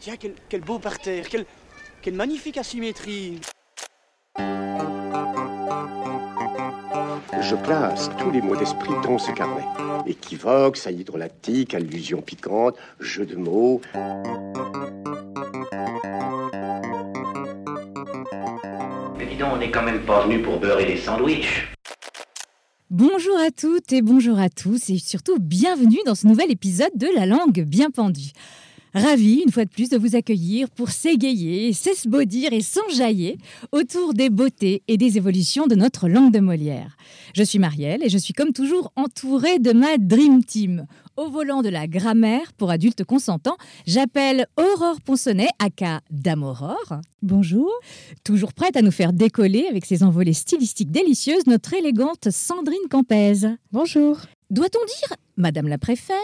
Tiens, quel, quel beau parterre, quelle, quelle magnifique asymétrie. Je classe tous les mots d'esprit dans ce carnet. Équivoque, saillie drôlatique, allusion piquante, jeu de mots. Mais dis donc, on n'est quand même pas venu pour beurrer les sandwichs. Bonjour à toutes et bonjour à tous et surtout bienvenue dans ce nouvel épisode de La langue bien pendue. Ravi une fois de plus de vous accueillir pour s'égayer, s'esbaudir et s'enjailler autour des beautés et des évolutions de notre langue de Molière. Je suis Marielle et je suis comme toujours entourée de ma Dream Team. Au volant de la grammaire pour adultes consentants, j'appelle Aurore Ponsonnet, aka Dame Aurore. Bonjour. Toujours prête à nous faire décoller avec ses envolées stylistiques délicieuses, notre élégante Sandrine Campez. Bonjour. Doit-on dire Madame la Préfet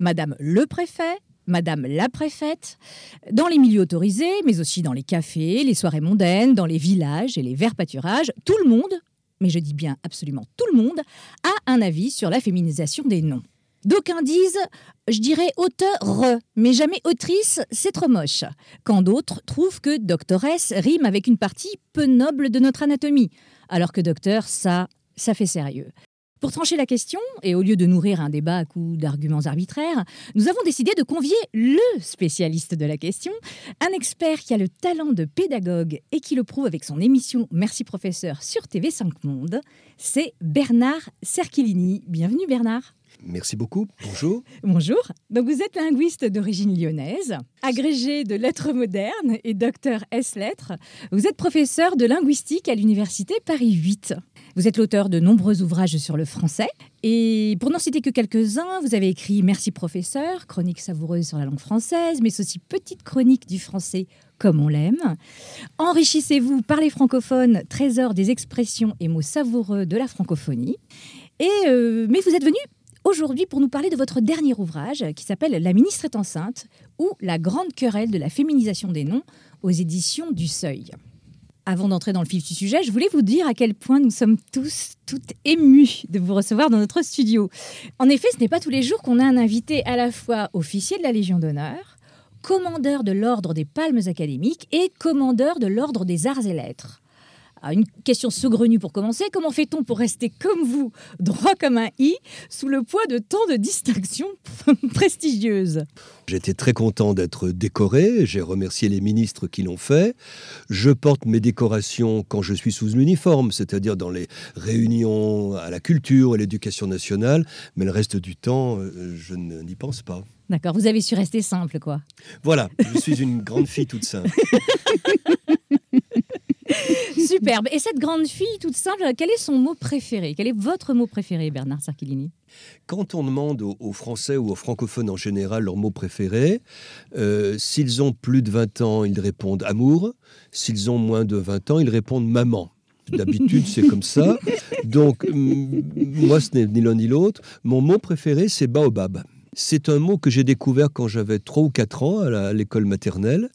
Madame le Préfet Madame la préfète, dans les milieux autorisés, mais aussi dans les cafés, les soirées mondaines, dans les villages et les verts pâturages, tout le monde, mais je dis bien absolument tout le monde, a un avis sur la féminisation des noms. D'aucuns disent, je dirais auteur, mais jamais autrice, c'est trop moche. Quand d'autres trouvent que doctoresse rime avec une partie peu noble de notre anatomie, alors que docteur, ça, ça fait sérieux. Pour trancher la question, et au lieu de nourrir un débat à coups d'arguments arbitraires, nous avons décidé de convier le spécialiste de la question, un expert qui a le talent de pédagogue et qui le prouve avec son émission Merci professeur sur TV5 Monde, c'est Bernard Cerchilini. Bienvenue Bernard. Merci beaucoup. Bonjour. Bonjour. Donc vous êtes linguiste d'origine lyonnaise, agrégé de lettres modernes et docteur S-lettres. Vous êtes professeur de linguistique à l'université Paris 8. Vous êtes l'auteur de nombreux ouvrages sur le français. Et pour n'en citer que quelques-uns, vous avez écrit Merci professeur, chronique savoureuse sur la langue française, mais aussi petite chronique du français comme on l'aime. Enrichissez-vous par les francophones, trésor des expressions et mots savoureux de la francophonie. Et euh, mais vous êtes venu aujourd'hui pour nous parler de votre dernier ouvrage qui s'appelle La ministre est enceinte ou La grande querelle de la féminisation des noms aux éditions du Seuil. Avant d'entrer dans le vif du sujet, je voulais vous dire à quel point nous sommes tous, toutes émus de vous recevoir dans notre studio. En effet, ce n'est pas tous les jours qu'on a un invité à la fois officier de la Légion d'honneur, commandeur de l'Ordre des Palmes académiques et commandeur de l'Ordre des Arts et Lettres. Ah, une question saugrenue pour commencer. Comment fait-on pour rester comme vous, droit comme un i, sous le poids de tant de distinctions prestigieuses? J'étais très content d'être décoré. J'ai remercié les ministres qui l'ont fait. Je porte mes décorations quand je suis sous l'uniforme, c'est-à-dire dans les réunions à la culture et l'éducation nationale. Mais le reste du temps, euh, je n'y pense pas. D'accord, vous avez su rester simple, quoi. Voilà, je suis une grande fille toute simple. Superbe. Et cette grande fille toute simple, quel est son mot préféré? Quel est votre mot préféré, Bernard Sarchilini Quand on demande aux, aux, Français ou aux francophones en général leur mot préféré, euh, s'ils ont plus de 20 ans, ils répondent amour. S'ils ont moins de 20 ans, ils répondent maman. D'habitude, c'est comme ça. Donc, moi, ce n'est ni l'un ni l'autre. Mon mot préféré, c'est baobab. C'est un mot que j'ai découvert quand j'avais 3 ou 4 ans à l'école maternelle.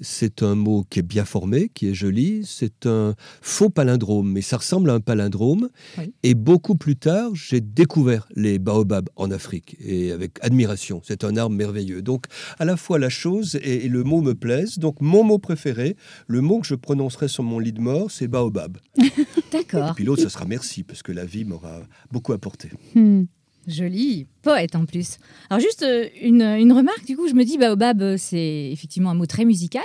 C'est un mot qui est bien formé, qui est joli. C'est un faux palindrome, mais ça ressemble à un palindrome. Oui. Et beaucoup plus tard, j'ai découvert les baobabs en Afrique et avec admiration. C'est un arbre merveilleux. Donc, à la fois la chose et, et, le mot me plaisent. Donc, mon mot préféré, le mot que je prononcerai sur mon lit de mort, c'est baobab. D'accord. Et puis l'autre, ce sera merci, parce que la vie m'aura beaucoup apporté. Hmm. Joli, poète en plus. Alors juste euh, une, une, remarque, du coup, je me dis, baobab, c'est effectivement un mot très musical,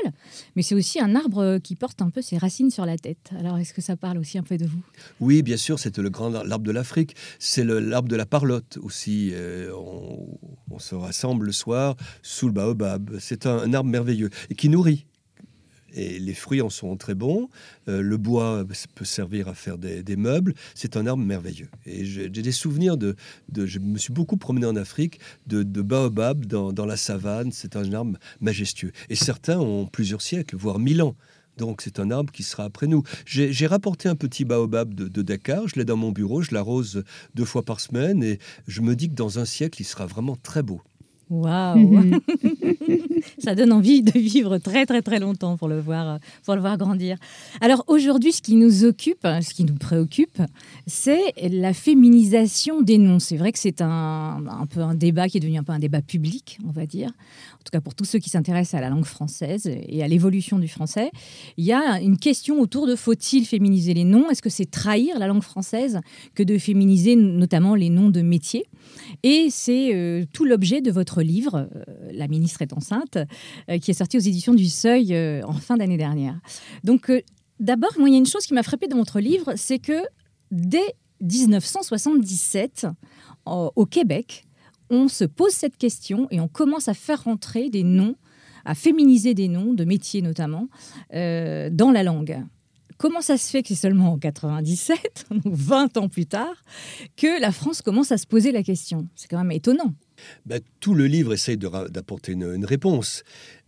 mais c'est aussi un arbre qui porte un peu ses racines sur la tête. Alors est-ce que ça parle aussi un peu de vous? Oui, bien sûr, c'est le grand arbre de l'Afrique. C'est l'arbre de la parlotte aussi. Euh, on, se rassemble le soir sous le baobab. C'est un arbre merveilleux et qui nourrit et les fruits en sont très bons. Euh, le bois peut servir à faire des, meubles. C'est un arbre merveilleux. Et j'ai des souvenirs de, Je me suis beaucoup promené en Afrique de, baobab dans, la savane. C'est un arbre majestueux. Et certains ont plusieurs siècles, voire mille ans. Donc c'est un arbre qui sera après nous. J'ai rapporté un petit baobab de Dakar, je l'ai dans mon bureau, je l'arrose deux fois par semaine et je me dis que dans un siècle, il sera vraiment très beau. Waouh Ça donne envie de vivre très très très longtemps pour le voir, euh, pour le voir grandir. Alors aujourd'hui, ce qui nous occupe, ce qui nous préoccupe, c'est la féminisation des noms. C'est vrai que c'est un, un peu un débat qui est devenu un peu un débat public, on va dire. En tout cas pour tous ceux qui s'intéressent à la langue française et à l'évolution du français. Il y a une question autour de faut-il féminiser les noms? Est-ce que c'est trahir la langue française que de féminiser notamment les noms de métiers? Et c'est euh, tout l'objet de votre livre, euh, La ministre est enceinte, euh, qui est sorti aux éditions du Seuil euh, en fin d'année dernière. Donc, d'abord, il y a une chose qui m'a frappée dans votre livre, c'est que dès 1977, en- au Québec, on se pose cette question et on commence à faire rentrer des noms, à féminiser des noms, de métiers notamment, dans la langue. Comment ça se fait que c'est seulement en 97, donc 20 ans plus tard, que la France commence à se poser la question? C'est quand même étonnant. Ben, tout le livre essaye d'apporter une, réponse.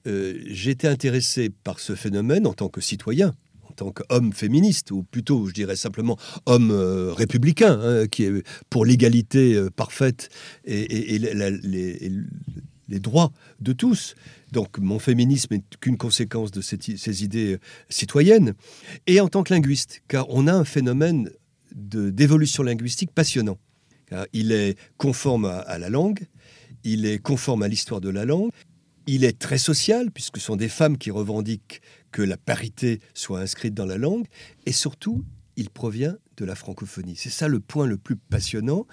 Euh, J'étais intéressé par ce phénomène en tant que citoyen, en tant qu'homme féministe, ou plutôt, je dirais simplement, homme euh, républicain, hein, qui est pour l'égalité euh, parfaite et, les, droits de tous. Donc mon féminisme n'est qu'une conséquence de ces idées citoyennes. Et en tant que linguiste, car on a un phénomène d'évolution linguistique passionnant. Il est conforme à la langue, il est conforme à l'histoire de la langue, il est très social, puisque ce sont des femmes qui revendiquent que la parité soit inscrite dans la langue, et surtout, il provient de la francophonie. C'est ça le point le plus passionnant.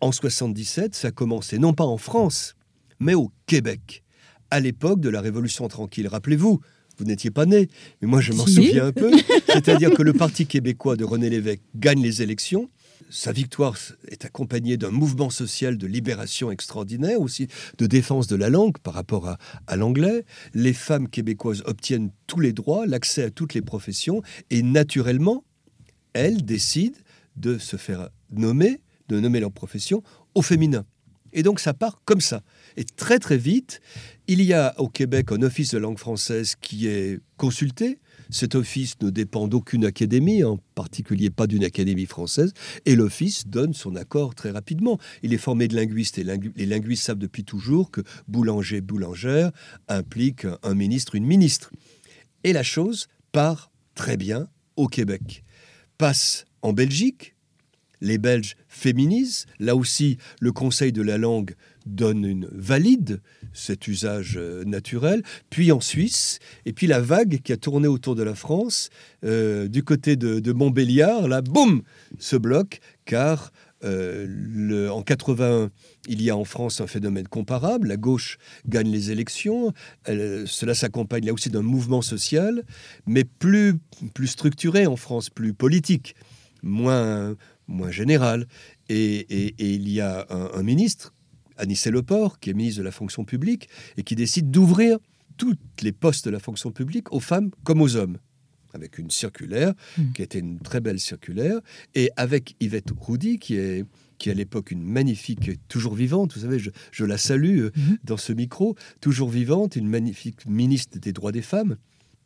En 77, ça a commencé non pas en France, mais au Québec, à l'époque de la Révolution tranquille. Rappelez-vous, vous n'étiez pas né, mais moi je m'en Si. souviens un peu. C'est-à-dire que le Parti québécois de René Lévesque gagne les élections. Sa victoire est accompagnée d'un mouvement social de libération extraordinaire, aussi de défense de la langue par rapport à, l'anglais. Les femmes québécoises obtiennent tous les droits, l'accès à toutes les professions, et naturellement, elles décident de se faire nommer, de nommer leur profession au féminin. Et donc ça part comme ça. Et très très vite, il y a au Québec un office de langue française qui est consulté. Cet office ne dépend d'aucune académie, en particulier pas d'une académie française, et l'office donne son accord très rapidement. Il est formé de linguistes, et les linguistes savent depuis toujours que boulanger, boulangère implique un ministre, une ministre. Et la chose part très bien au Québec. Passe en Belgique, les Belges féminisent. Là aussi, le Conseil de la langue donne une valide cet usage euh, naturel. Puis en Suisse, et puis la vague qui a tourné autour de la France, euh, du côté de, Montbéliard, là, boum, se bloque, car euh, en 81, il y a en France un phénomène comparable. La gauche gagne les élections. Cela s'accompagne là aussi d'un mouvement social, mais plus, plus structuré en France, plus politique, moins, moins général. Et, il y a un ministre, Anicet Leport, qui est ministre de la fonction publique, et qui décide d'ouvrir tous les postes de la fonction publique aux femmes comme aux hommes, avec une circulaire, Mm. qui était une très belle circulaire, et avec Yvette Roudy, qui est qui à l'époque une magnifique, toujours vivante, vous savez, je, je la salue euh, Mhm. dans ce micro, toujours vivante, une magnifique ministre des droits des femmes.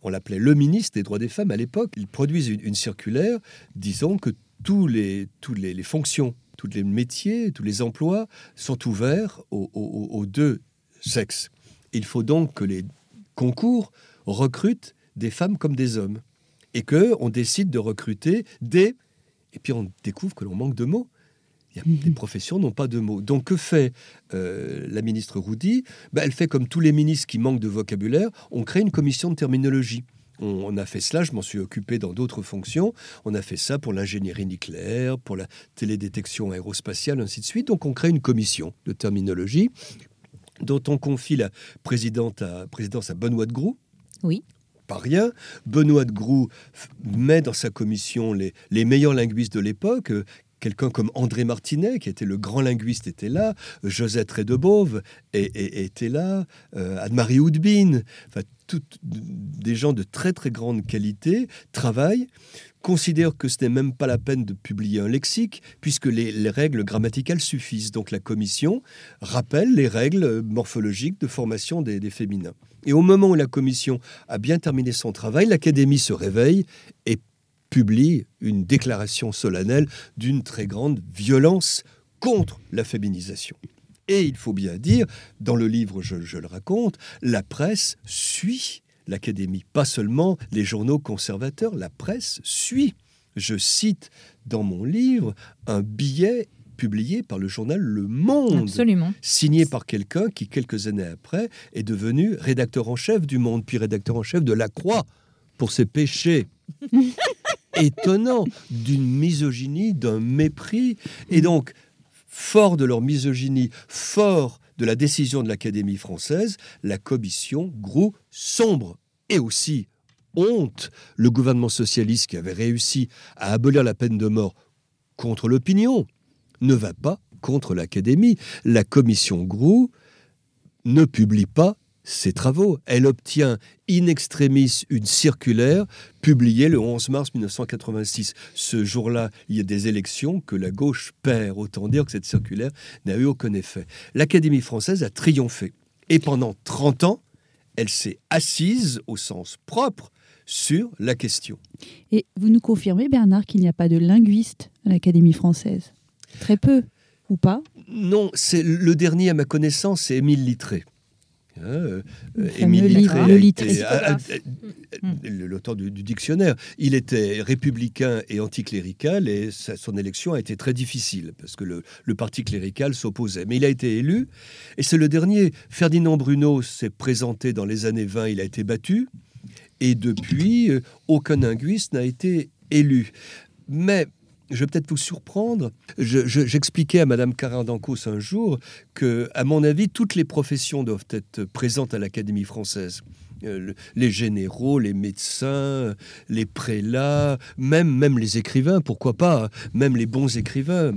On l'appelait le ministre des droits des femmes à l'époque. Ils produisent une, une circulaire disant que tous les, tous les, les fonctions, tous les métiers, tous les emplois sont ouverts aux, aux- aux deux sexes. Il faut donc que les concours recrutent des femmes comme des hommes. Et que on décide de recruter des... Et puis on découvre que l'on manque de mots. Il y a, Les professions n'ont pas de mots. Donc que fait euh, la ministre Roudy? Ben, Elle fait comme tous les ministres qui manquent de vocabulaire, on crée une commission de terminologie. On, a fait cela, je m'en suis occupé dans d'autres fonctions. On a fait ça pour l'ingénierie nucléaire, pour la télédétection aérospatiale, ainsi de suite. Donc on crée une commission de terminologie dont on confie la présidente à, présidence à Benoît de Groux. Oui. Pas rien. Benoît de Groux met dans sa commission les, les meilleurs linguistes de l'époque. Quelqu'un comme André Martinet, qui était le grand linguiste, était là, Josette Redebove était là, euh, Anne-Marie Houdbin, enfin, des gens de très très grande qualité travaillent considèrent que ce n'est même pas la peine de publier un lexique, puisque les, règles grammaticales suffisent. Donc la commission rappelle les règles morphologiques de formation des féminins. Et au moment où la commission a bien terminé son travail, l'Académie se réveille et publie une déclaration solennelle d'une très grande violence contre la féminisation. Et il faut bien dire, dans le livre, je, le raconte, la presse suit l'Académie, pas seulement les journaux conservateurs, la presse suit. Je cite dans mon livre un billet publié par le journal Le Monde, Absolument. signé par quelqu'un qui, quelques années après, est devenu rédacteur en chef du Monde, puis rédacteur en chef de La Croix pour ses péchés. étonnant d'une misogynie, d'un mépris. Et donc, fort de leur misogynie, fort de la décision de l'Académie française, la commission Grou sombre et aussi honte le gouvernement socialiste qui avait réussi à abolir la peine de mort contre l'opinion ne va pas contre l'Académie. La commission Grou ne publie pas ses travaux. Elle obtient in extremis une circulaire publiée le 11 mars 1986. Ce jour-là, il y a des élections que la gauche perd. Autant dire que cette circulaire n'a eu aucun effet. L'Académie française a triomphé. Et pendant 30 ans, elle s'est assise au sens propre sur la question. Et vous nous confirmez, Bernard, qu'il n'y a pas de linguiste à l'Académie française? Très peu, ou pas? Non, c'est le dernier à ma connaissance, c'est Émile Littré. Hein, euh, Émile l'auteur du, dictionnaire. Il était républicain et anticlérical et son élection a été très difficile parce que le, le parti clérical s'opposait. Mais il a été élu et c'est le dernier. Ferdinand Bruno s'est présenté dans les années 20, il a été battu et depuis, euh, aucun linguiste n'a été élu. Mais je vais peut-être vous surprendre. J'expliquais à Madame Carindancos un jour que, à mon avis, toutes les professions doivent être présentes à l'Académie française. Euh, les généraux, les médecins, les prélats, même, même les écrivains, pourquoi pas, même les bons écrivains,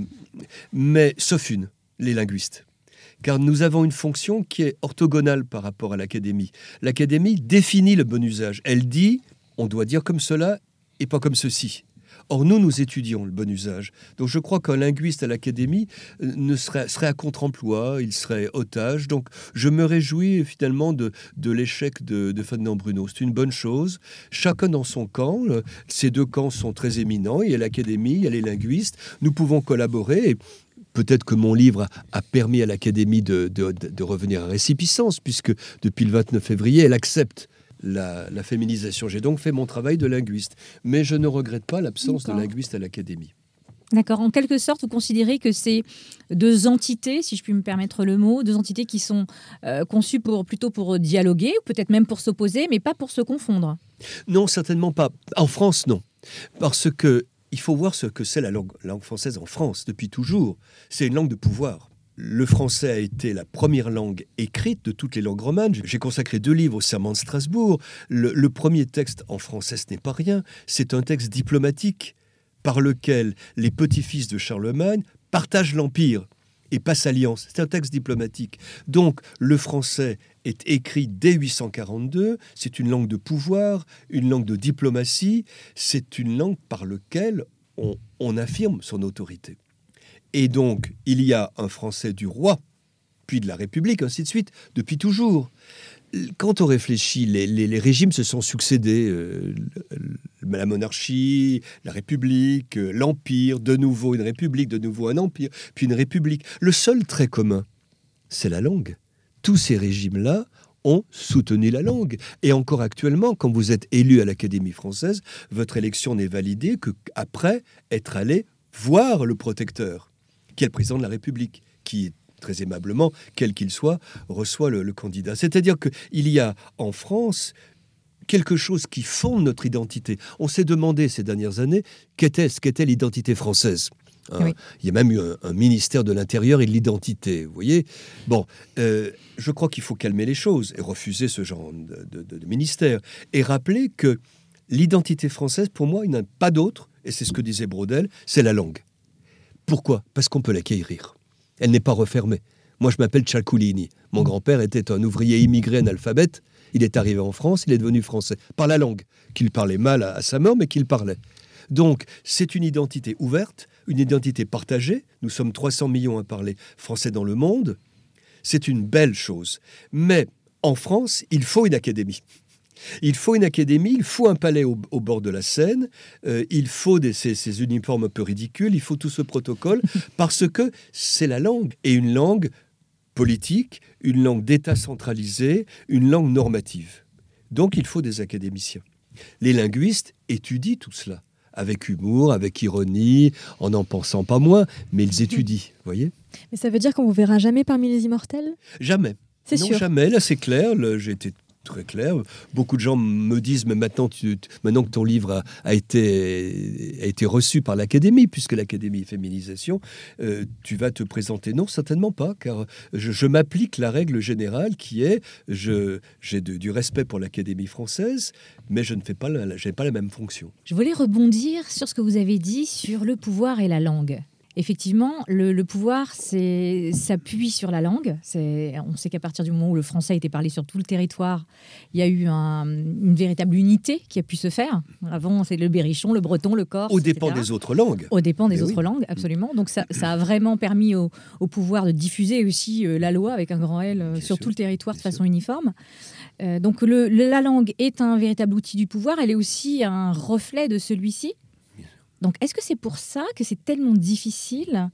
mais sauf une, les linguistes. Car nous avons une fonction qui est orthogonale par rapport à l'Académie. L'Académie définit le bon usage. Elle dit, on doit dire comme cela et pas comme ceci. Or, nous, nous étudions le bon usage. Donc, je crois qu'un linguiste à l'Académie euh, ne serait, à contre-emploi, il serait otage. Donc, je me réjouis finalement de, l'échec de, de Ferdinand Bruno. C'est une bonne chose. Chacun dans son camp. Ces deux camps sont très éminents. Il y a l'Académie, il y a les linguistes. Nous pouvons collaborer. Peut-être que mon livre a permis à l'Académie de, revenir à récipicence, puisque depuis le 29 février, elle accepte la, féminisation. J'ai donc fait mon travail de linguiste, mais je ne regrette pas l'absence de linguiste à l'Académie. D'accord. En quelque sorte, vous considérez que c'est deux entités, si je puis me permettre le mot, deux entités qui sont euh, conçues pour, plutôt pour dialoguer, ou peut-être même pour s'opposer, mais pas pour se confondre Non, certainement pas. En France, non. Parce que il faut voir ce que c'est la langue française en France depuis toujours. C'est une langue de pouvoir. Le français a été la première langue écrite de toutes les langues romanes. J'ai consacré deux livres au serment de Strasbourg. Le, premier texte en français, ce n'est pas rien. C'est un texte diplomatique par lequel les petits-fils de Charlemagne partagent l'Empire et passent alliance. C'est un texte diplomatique. Donc le français est écrit dès 842, c'est une langue de pouvoir, une langue de diplomatie, c'est une langue par laquelle on affirme son autorité. Et donc, il y a un Français du roi, puis de la République, ainsi de suite, depuis toujours. Quand on réfléchit, les, régimes se sont succédés. Euh, la monarchie, la République, euh, l'Empire, de nouveau une République, de nouveau un Empire, puis une République. Le seul trait commun, c'est la langue. Tous ces régimes-là ont soutenu la langue. Et encore actuellement, quand vous êtes élu à l'Académie française, votre élection n'est validée qu'après être allé voir le protecteur qui est le président de la République, qui très aimablement, quel qu'il soit, reçoit le, candidat. C'est-à-dire qu'il y a en France quelque chose qui fonde notre identité. On s'est demandé ces dernières années qu'était-ce qu'était l'identité française. Hein. Il y a même eu un, ministère de l'Intérieur et de l'identité, vous voyez Bon, euh, je crois qu'il faut calmer les choses et refuser ce genre de, de ministère. Et rappeler que l'identité française, pour moi, il n'y en a pas d'autre, et c'est ce que disait Brodel, c'est la langue Pourquoi? Parce qu'on peut l'acquérir. Elle n'est pas refermée. Moi, je m'appelle Cialculini. Mon grand-père était un ouvrier immigré analphabète. Il est arrivé en France, il est devenu français. Par la langue, qu'il parlait mal à, à sa mort, mais qu'il parlait. Donc, c'est une identité ouverte, une identité partagée. Nous sommes 300 millions à parler français dans le monde. C'est une belle chose. Mais en France, il faut une académie. Il faut une académie, il faut un palais au, au bord de la Seine, euh, il faut des, ces, ces uniformes un peu ridicules, il faut tout ce protocole, parce que c'est la langue, et une langue politique, une langue d'État centralisé, une langue normative. Donc il faut des académiciens. Les linguistes étudient tout cela, avec humour, avec ironie, en n'en pensant pas moins, mais ils étudient, voyez Mais ça veut dire qu'on vous verra jamais parmi les immortels? Jamais. C'est sûr. jamais. Là, c'est clair. J'ai été très clair. Beaucoup de gens me disent, mais maintenant, tu- maintenant que ton livre a, été, a été reçu par l'Académie, puisque l'Académie féminisation, euh, tu vas te présenter. Non, certainement pas, car je, m'applique la règle générale qui est, j'ai du respect pour l'Académie française, mais je ne fais pas la, pas la même fonction. Je voulais rebondir sur ce que vous avez dit sur le pouvoir et la langue. Effectivement, le, le pouvoir s'appuie sur la langue. On sait qu'à partir du moment où le français a été parlé sur tout le territoire, il y a eu un- une véritable unité qui a pu se faire. Avant, c'est le berrichon, le breton, le corse. Au dépend des autres langues. Au dépend des Mais autres oui. langues, absolument. Donc ça, ça a vraiment permis au, au pouvoir de diffuser aussi euh, la loi avec un grand L euh, sur sûr, tout le territoire de façon uniforme. Euh, donc le- la langue est un véritable outil du pouvoir, elle est aussi un reflet de celui-ci. Donc est-ce que c'est pour ça que c'est tellement difficile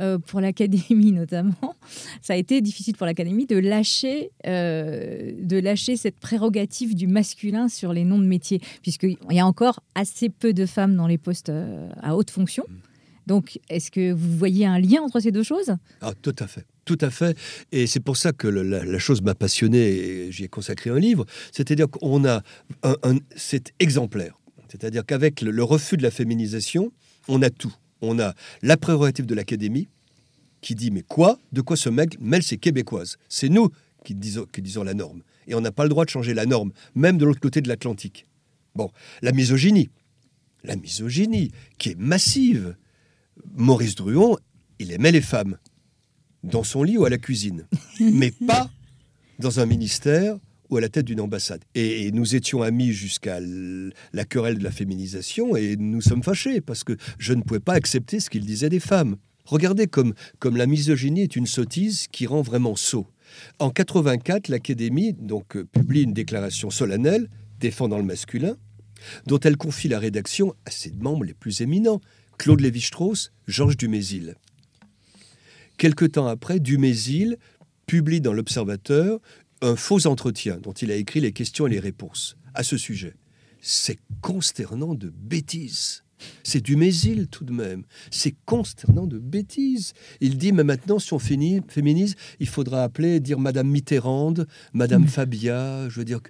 euh, pour l'académie notamment, ça a été difficile pour l'académie de lâcher, euh, de lâcher cette prérogative du masculin sur les noms de métiers, puisqu'il y a encore assez peu de femmes dans les postes euh, à haute fonction. Donc, est-ce que vous voyez un lien entre ces deux choses? Ah, tout à fait. Tout à fait. Et c'est pour ça que le- la, la chose m'a passionné et j'y ai consacré un livre. C'est-à-dire qu'on a un, un- c'est exemplaire. C'est-à-dire qu'avec le, le refus de la féminisation, on a tout. On a la prérogative de l'académie qui dit mais quoi? De quoi se mêle, mêle ces québécoises? C'est nous qui disons, qui disons la norme. Et on n'a pas le droit de changer la norme, même de l'autre côté de l'Atlantique. Bon, la misogynie. La misogynie qui est massive. Maurice Druon, il aimait les femmes dans son lit ou à la cuisine, mais pas dans un ministère ou à la tête d'une ambassade. Et, nous étions amis jusqu'à la querelle de la féminisation et nous sommes fâchés parce que je ne pouvais pas accepter ce qu'il disait des femmes. Regardez comme, comme la misogynie est une sottise qui rend vraiment sot. En 84, l'Académie donc euh, publie une déclaration solennelle défendant le masculin, dont elle confie la rédaction à ses membres les plus éminents, Claude Lévi-Strauss, Georges Dumézil. Quelque temps après, Dumézil publie dans l'Observateur un faux entretien dont il a écrit les questions et les réponses à ce sujet. C'est consternant de bêtises. C'est Dumézil tout de même. C'est consternant de bêtises. Il dit, mais maintenant, si on finit, féminise, il faudra appeler, dire Madame Mitterrand, Madame Fabia, je veux dire.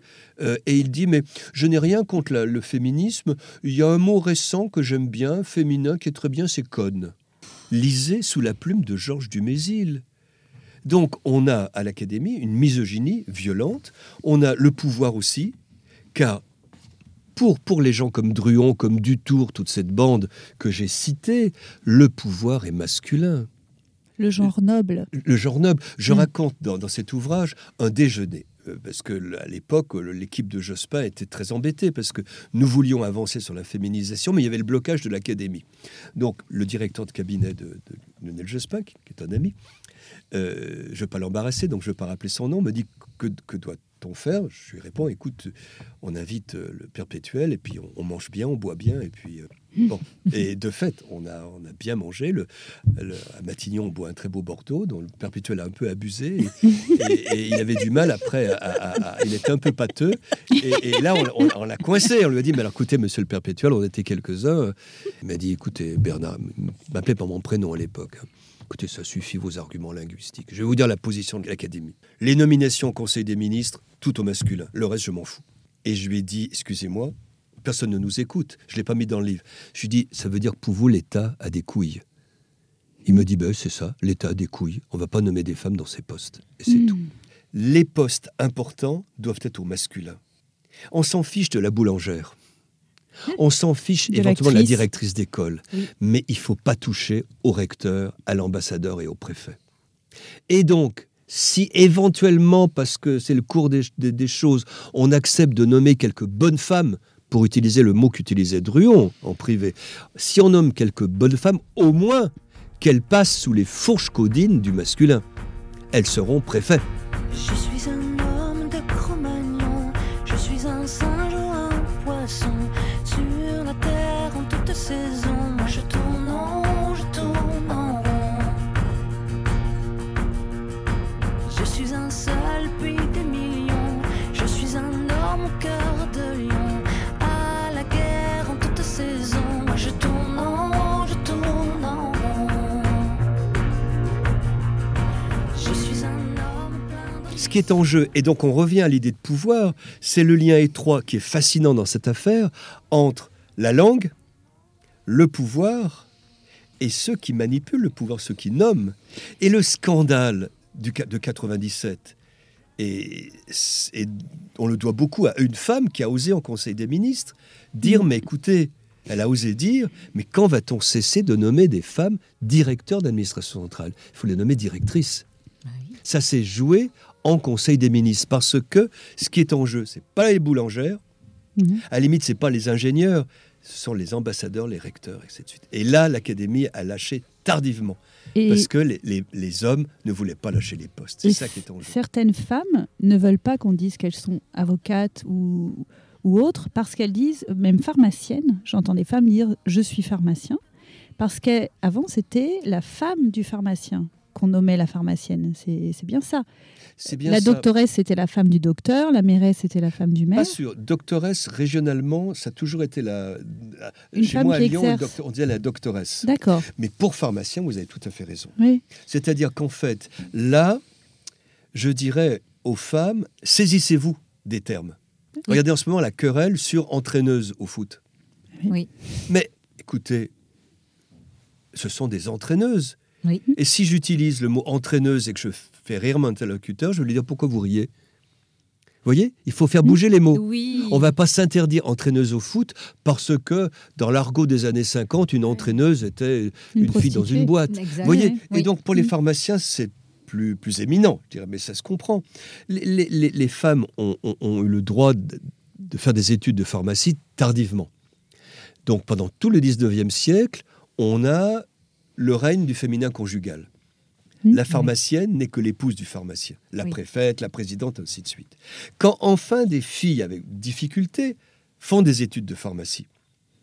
euh, et il dit, mais je n'ai rien contre la- le féminisme. Il y a un mot récent que j'aime bien, féminin, qui est très bien, c'est conne. Lisez sous la plume de Georges Dumézil. Donc, on a à l'Académie une misogynie violente. On a le pouvoir aussi, car pour, pour les gens comme Druon, comme Dutour, toute cette bande que j'ai citée, le pouvoir est masculin. Le genre noble. Le genre noble. Je Mm. raconte dans, dans cet ouvrage un déjeuner. euh, Parce que à l'époque, l'équipe de Jospin était très embêtée parce que nous voulions avancer sur la féminisation, mais il y avait le blocage de l'académie. Donc, le directeur de cabinet de, de Lionel Jospin, qui, qui est un ami, euh, je ne veux pas l'embarrasser, donc je ne veux pas rappeler son nom, me dit que, que doit-on faire? Je lui réponds écoute, on invite euh, le perpétuel et puis on, on mange bien, on boit bien et puis euh, bon. Et de fait, on a, on a bien mangé. Le, le- à Matignon, on boit un très beau Bordeaux dont le perpétuel a un peu abusé et, et- et il avait du mal après. à- à- à- il était un peu pâteux et, et là, on, on- on l'a coincé. On lui a dit mais alors écoutez, Monsieur le perpétuel, on était quelques-uns. Il m'a dit écoutez, Bernard, m'appelait par mon prénom à l'époque. Écoutez, ça suffit vos arguments linguistiques. Je vais vous dire la position de l'Académie. Les nominations au Conseil des ministres, tout au masculin. Le reste, je m'en fous. Et je lui ai dit, excusez-moi, personne ne nous écoute. Je ne l'ai pas mis dans le livre. Je lui ai dit, ça veut dire que pour vous, l'État a des couilles. Il me dit, ben, c'est ça, l'État a des couilles. On va pas nommer des femmes dans ces postes. Et c'est tout. Les postes importants doivent être au masculin. On s'en fiche de la boulangère. On s'en fiche De éventuellement de la directrice d'école, Oui. mais il faut pas toucher au recteur, à l'ambassadeur et au préfet. Et donc, si éventuellement, parce que c'est le cours des, des- des choses, on accepte de nommer quelques bonnes femmes, pour utiliser le mot qu'utilisait Druon en privé, si on nomme quelques bonnes femmes, au moins qu'elles passent sous les fourches codines du masculin. Elles seront préfets. Je suis un qui est en jeu, et donc on revient à l'idée de pouvoir, c'est le lien étroit qui est fascinant dans cette affaire entre la langue, le pouvoir et ceux qui manipulent le pouvoir, ceux qui nomment. Et le scandale du, de 97, et, et on le doit beaucoup à une femme qui a osé en Conseil des ministres dire, mais écoutez, elle a osé dire, mais quand va-t-on cesser de nommer des femmes directeurs d'administration centrale? Il faut les nommer directrices. Ça s'est joué en Conseil des ministres parce que ce qui est en jeu, c'est pas les boulangères, Mhm. à la limite, c'est pas les ingénieurs, ce sont les ambassadeurs, les recteurs, et ainsi de suite. Et là, l'Académie a lâché tardivement Et, parce que les, les- les hommes ne voulaient pas lâcher les postes. C'est ça qui est en jeu. certaines femmes ne veulent pas qu'on dise qu'elles sont avocates ou, ou autres parce qu'elles disent, même pharmaciennes, j'entends des femmes dire je suis pharmacien, parce qu'avant c'était la femme du pharmacien qu'on nommait la pharmacienne. C'est bien ça. Bien la doctoresse c'était la femme du docteur, la mairesse c'était la femme du maire. Pas sûr. Doctoresse, régionalement, ça a toujours été la. Une chez moi, à Lyon, exerce. on disait la doctoresse. D'accord. Mais pour pharmacien, vous avez tout à fait raison. Oui. C'est-à-dire qu'en fait, là, je dirais aux femmes, saisissez-vous des termes. Regardez en ce moment la querelle sur entraîneuse au foot. Oui. Mais écoutez, ce sont des entraîneuses. Oui. Et si j'utilise le mot entraîneuse et que je fais rire mon interlocuteur, je vais lui dire pourquoi vous riez? Vous voyez Il faut faire bouger les mots. Oui. On va pas s'interdire entraîneuse au foot parce que dans l'argot des années 50, une entraîneuse était une, fille dans une boîte. Exact. Vous voyez Et donc pour les Mm. pharmaciens, c'est plus, plus éminent. Je dirais, mais ça se comprend. Les, les- les- les femmes ont, ont- ont eu le droit de, de faire des études de pharmacie tardivement. Donc pendant tout le 19e siècle, on a le règne du féminin conjugal. Mm. La pharmacienne n'est que l'épouse du pharmacien, la Oui. préfète, la présidente, ainsi de suite. Quand enfin des filles avec difficulté font des études de pharmacie,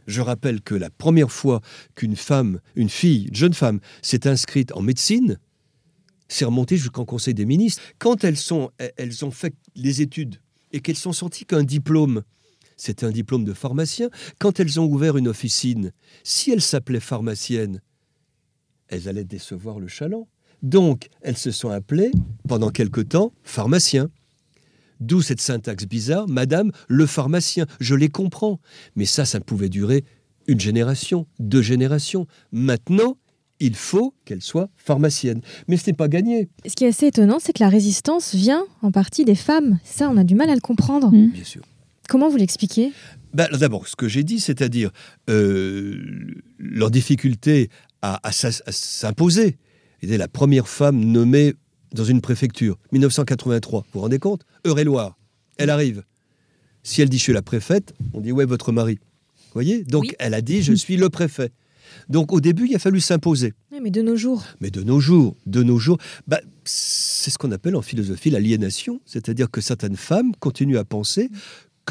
je rappelle que la première fois qu'une femme, une fille, une jeune femme, s'est inscrite en médecine, c'est remonté jusqu'en Conseil des ministres. Quand elles, sont, elles ont fait les études et qu'elles sont sorties qu'un diplôme, c'était un diplôme de pharmacien, quand elles ont ouvert une officine, si elles s'appelaient pharmaciennes, elles allaient décevoir le chaland. Donc, elles se sont appelées, pendant quelque temps, pharmaciens. D'où cette syntaxe bizarre, Madame le pharmacien. Je les comprends. Mais ça, ça pouvait durer une génération, deux générations. Maintenant, il faut qu'elle soit pharmacienne. Mais ce n'est pas gagné. Ce qui est assez étonnant, c'est que la résistance vient en partie des femmes. Ça, on a du mal à le comprendre. Mm. Bien sûr. Comment vous l'expliquez? Ben, alors D'abord, ce que j'ai dit, c'est-à-dire euh, leur difficulté à, s'imposer. Elle est la première femme nommée dans une préfecture, 1983. Vous vous rendez compte? Eure-et-Loire. Elle arrive. Si elle dit je suis la préfète, on dit ouais, votre mari. Vous voyez? Donc Oui. elle a dit je suis le préfet. Donc au début, il a fallu s'imposer. Oui, Mais de nos jours, Mais de nos jours, de nos jours, bah, c'est ce qu'on appelle en philosophie l'aliénation, c'est-à-dire que certaines femmes continuent à penser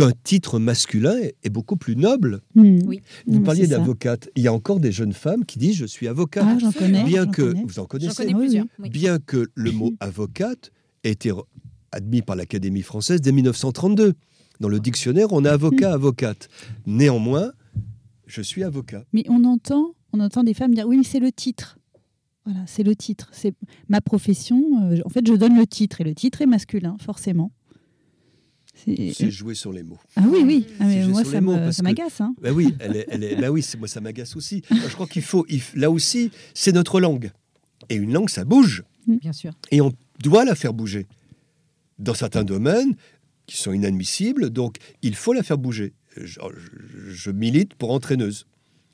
qu'un titre masculin est, beaucoup plus noble. Mm. Oui. Vous Non, mais parliez d'avocate. Il y a encore des jeunes femmes qui disent je suis avocate. Ah, j'en connais. bien j'en que connais. vous en J'en connaissez, connais Oui, plusieurs. oui. oui. bien que le mot avocate ait été admis par l'Académie française dès 1932. Dans le dictionnaire, on a avocat, avocate. Néanmoins, je suis avocat. Mais on entend, on entend des femmes dire oui, mais c'est le titre. Voilà, c'est le titre. C'est ma profession. euh, en fait, je donne le titre et le titre est masculin, forcément. C'est- jouer sur les mots. Ah oui, oui. Ah, mais moi, ça que- m'agace. Hein. Ben oui, elle est, elle est- ben oui, c'est- moi ça m'agace aussi. Je crois qu'il faut, il là aussi, c'est notre langue. Et une langue, ça bouge. Bien sûr. Et on doit la faire bouger. Dans certains domaines, qui sont inadmissibles. Donc, il faut la faire bouger. Je, je- je milite pour entraîneuse.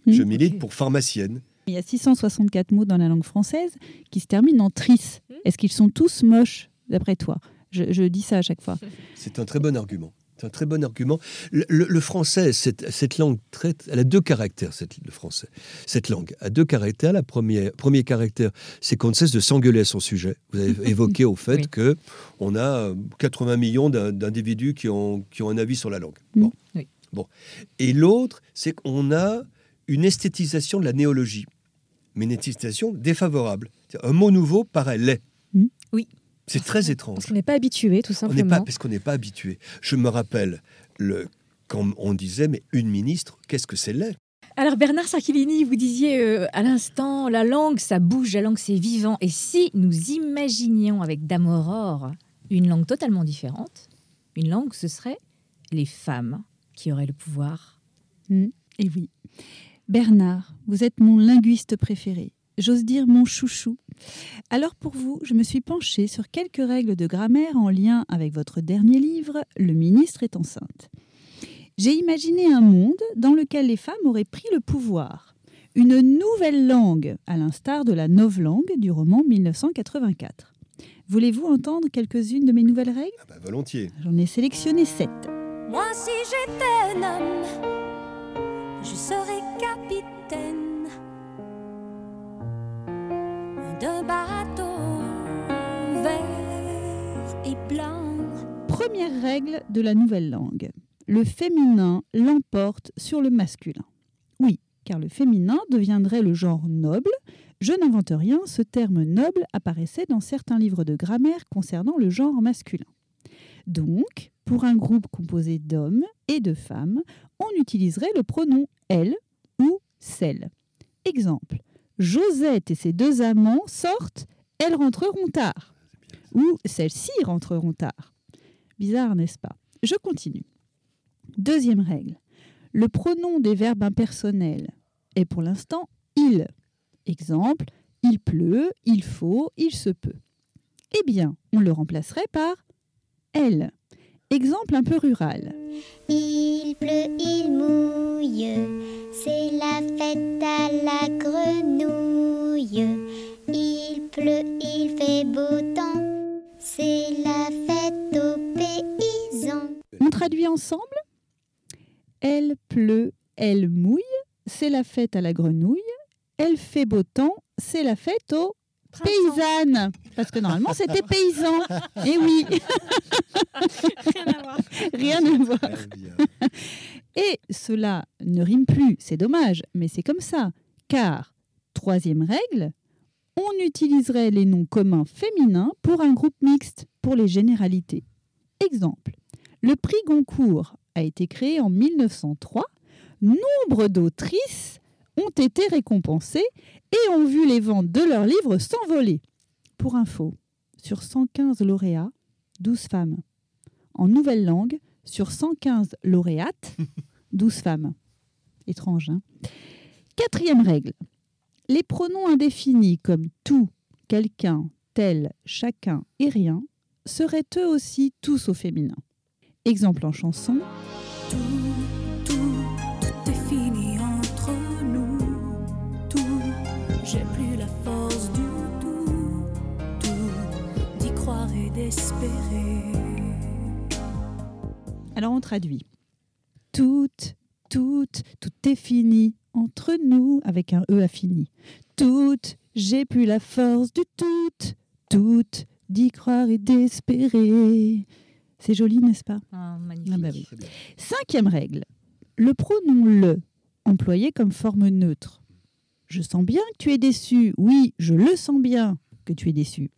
Je Mm. milite pour pharmacienne. Il y a 664 mots dans la langue française qui se terminent en tris. Est-ce qu'ils sont tous moches, d'après toi? Je, je dis ça à chaque fois. C'est un très bon argument. C'est un très bon argument. Le, le- le français, cette, cette langue, très, elle a deux caractères, cette, le français. Cette langue a deux caractères. Le premier, premier caractère, c'est qu'on ne cesse de s'engueuler à son sujet. Vous avez évoqué au fait Oui. que on a euh, 80 millions d'in- d'individus qui ont, qui ont un avis sur la langue. Mm. Bon. Oui. Bon. Et l'autre, c'est qu'on a une esthétisation de la néologie, mais une esthétisation défavorable. Un mot nouveau paraît laid. C'est très Parce étrange. qu'on n'est pas habitué, tout On n'est simplement. pas, parce qu'on n'est pas habitué. Je me rappelle le, quand on disait, mais une ministre, qu'est-ce que c'est laid? Alors Bernard Sarchilini, vous disiez euh, à l'instant, la langue, ça bouge, la langue, c'est vivant. Et si nous imaginions avec Dame Aurore une langue totalement différente, une langue, ce serait les femmes qui auraient le pouvoir. Mm. Et oui. Bernard, vous êtes mon linguiste préféré. J'ose dire mon chouchou. Alors pour vous, je me suis penchée sur quelques règles de grammaire en lien avec votre dernier livre, Le ministre est enceinte. J'ai imaginé un monde dans lequel les femmes auraient pris le pouvoir. Une nouvelle langue, à l'instar de la novlangue du roman 1984. Voulez-vous entendre quelques-unes de mes nouvelles règles? Ah bah, Volontiers. J'en ai sélectionné sept. Moi, si j'étais un homme, d'un bateau vert et blanc. Première règle de la nouvelle langue. Le féminin l'emporte sur le masculin. Oui, car le féminin deviendrait le genre noble. Je n'invente rien, ce terme noble apparaissait dans certains livres de grammaire concernant le genre masculin. Donc, pour un groupe composé d'hommes et de femmes, on utiliserait le pronom elle ou celle. Exemple, Josette et ses deux amants sortent, elles rentreront tard. Ou celles-ci rentreront tard. Bizarre, n'est-ce pas? Je continue. Deuxième règle. Le pronom des verbes impersonnels est pour l'instant il. Exemple, il pleut, il faut, il se peut. Eh bien, on le remplacerait par elle. Exemple un peu rural. Il pleut, il mouille, c'est la fête à la grenouille. Il pleut, il fait beau temps, c'est la fête aux paysans. On traduit ensemble Elle pleut, elle mouille, c'est la fête à la grenouille. Elle fait beau temps, c'est la fête aux paysannes. Parce que normalement, c'était paysan. Eh oui, Rien à voir. rien à voir. Et cela ne rime plus, c'est dommage, mais c'est comme ça. Car, troisième règle, on utiliserait les noms communs féminins pour un groupe mixte, pour les généralités. Exemple, le prix Goncourt a été créé en 1903. Nombre d'autrices ont été récompensées et ont vu les ventes de leurs livres s'envoler. Pour info, sur 115 lauréats, 12 femmes. En nouvelle langue, sur 115 lauréates, 12 femmes. Étrange, hein? Quatrième règle. Les pronoms indéfinis comme tout, quelqu'un, tel, chacun et rien seraient eux aussi tous au féminin. Exemple en chanson. Tout, Alors on traduit. Tout, tout, tout est fini entre nous avec un E affini. Tout, j'ai plus la force du tout. Tout, d'y croire et d'espérer. C'est joli, n'est-ce pas? Ah, magnifique. Ah bah oui. Bien. Cinquième règle. Le pronom le, employé comme forme neutre. Je sens bien que tu es déçu. Oui, je le sens bien que tu es déçu.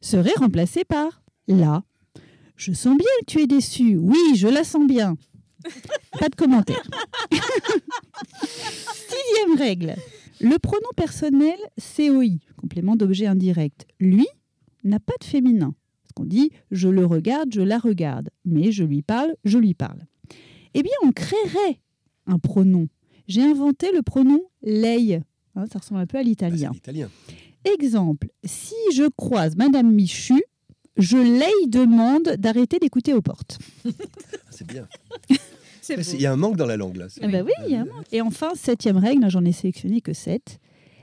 Serait remplacé par la. Je sens bien que tu es déçu. Oui, je la sens bien. Pas de commentaire. Sixième règle. Le pronom personnel COI, complément d'objet indirect, lui, n'a pas de féminin. Parce qu'on dit je le regarde, je la regarde, mais je lui parle, je lui parle. Eh bien, on créerait un pronom. J'ai inventé le pronom lei. Hein, ça ressemble un peu à Ah, l'italien. Exemple, si je croise Madame Michu, je les demande d'arrêter d'écouter aux portes. C'est bien. C'est c'est- Il y a un manque dans la langue là. Ah bah oui, il y a un manque. Et enfin, septième règle, j'en ai sélectionné que sept.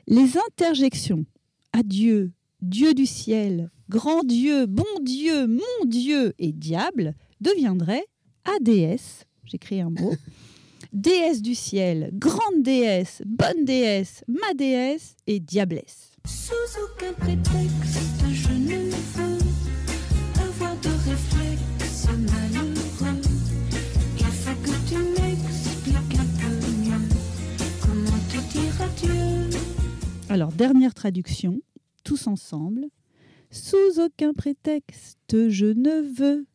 Les interjections adieu, Dieu du ciel, grand Dieu, bon Dieu, mon Dieu et diable deviendraient ADS. J'ai créé un mot. déesse du ciel, grande déesse, bonne déesse, ma déesse et diablesse. Sous aucun prétexte, Alors, dernière traduction, tous ensemble. Sous aucun prétexte, je ne veux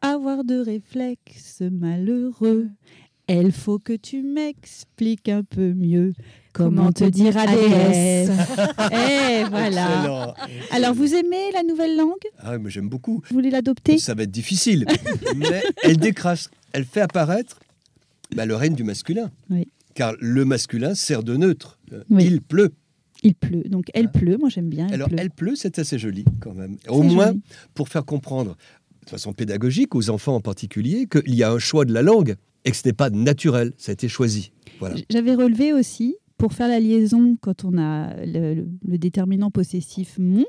avoir de réflexe malheureux. Il faut que tu m'expliques un peu mieux comment, te dire ADS. Eh voilà. Excellent. Alors, vous aimez la nouvelle langue? Ah, mais j'aime beaucoup. Vous voulez l'adopter? Ça va être difficile. mais elle décrasse, elle fait apparaître bah, le règne du masculin. Oui. Car le masculin sert de neutre. Oui. Il pleut. Il pleut. Donc, elle pleut. Moi, j'aime bien. Elle Alors, pleut. elle pleut, c'est assez joli quand même. Au moins, joli. pour faire comprendre, de façon pédagogique, aux enfants en particulier, qu'il y a un choix de la langue et que ce n'est pas naturel, ça a été choisi. Voilà. J'avais relevé aussi, pour faire la liaison, quand on a le, le- le déterminant possessif mon,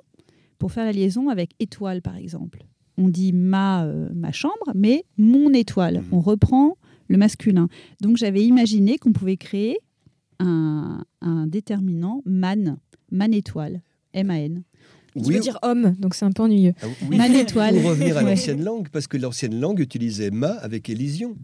pour faire la liaison avec étoile, par exemple. On dit ma, euh, ma chambre, mais mon étoile. Mhm. On reprend le masculin. Donc j'avais imaginé qu'on pouvait créer un, un déterminant man, man étoile, M-A-N. Tu veux dire homme, donc c'est un peu ennuyeux. Ah oui. Man étoile. Pour revenir à Ouais. l'ancienne langue, parce que l'ancienne langue utilisait ma avec élision.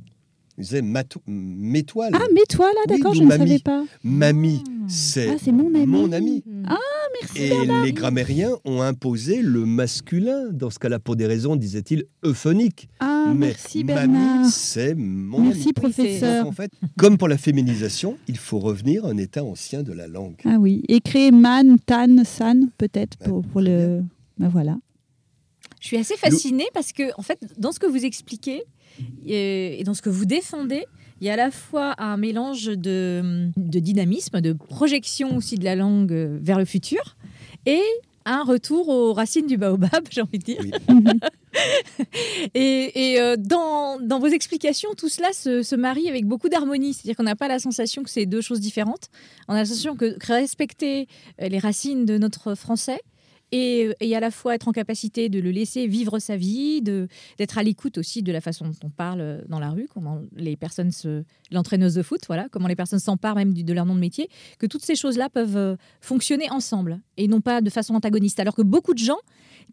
Il disait m'étoile. Ah, Oui, d'accord, je ne mamie. savais pas. Mamie, c'est Ah, c'est mon ami. mon ami. Ah, merci. Et les grammairiens ont imposé le masculin, dans ce cas-là, pour des raisons, disait-il, euphoniques. Ah, Mais merci mamie, Bernard. c'est mon Merci ami. professeur. Donc, en fait, comme pour la féminisation, il faut revenir à un état ancien de la langue. Ah oui, et créer man, tan, san, peut-être pour, pour le. Ben voilà. Je suis assez fascinée parce que, en fait, dans ce que vous expliquez et dans ce que vous défendez, il y a à la fois un mélange de, de dynamisme, de projection aussi de la langue euh, vers le futur et un retour aux racines du baobab, j'ai envie de dire. Oui. Et, et, euh, dans, dans vos explications, tout cela se, se marie avec beaucoup d'harmonie. C'est-à-dire qu'on n'a pas la sensation que c'est deux choses différentes. On a la sensation que, que respecter euh, les racines de notre français et, et à la fois être en capacité de le laisser vivre sa vie, d'être à l'écoute aussi de la façon dont on parle dans la rue, comment les personnes se. l'entraîneuse de foot, voilà, comment les personnes s'emparent même de leur nom de métier, que toutes ces choses-là peuvent euh, fonctionner ensemble et non pas de façon antagoniste. Alors que beaucoup de gens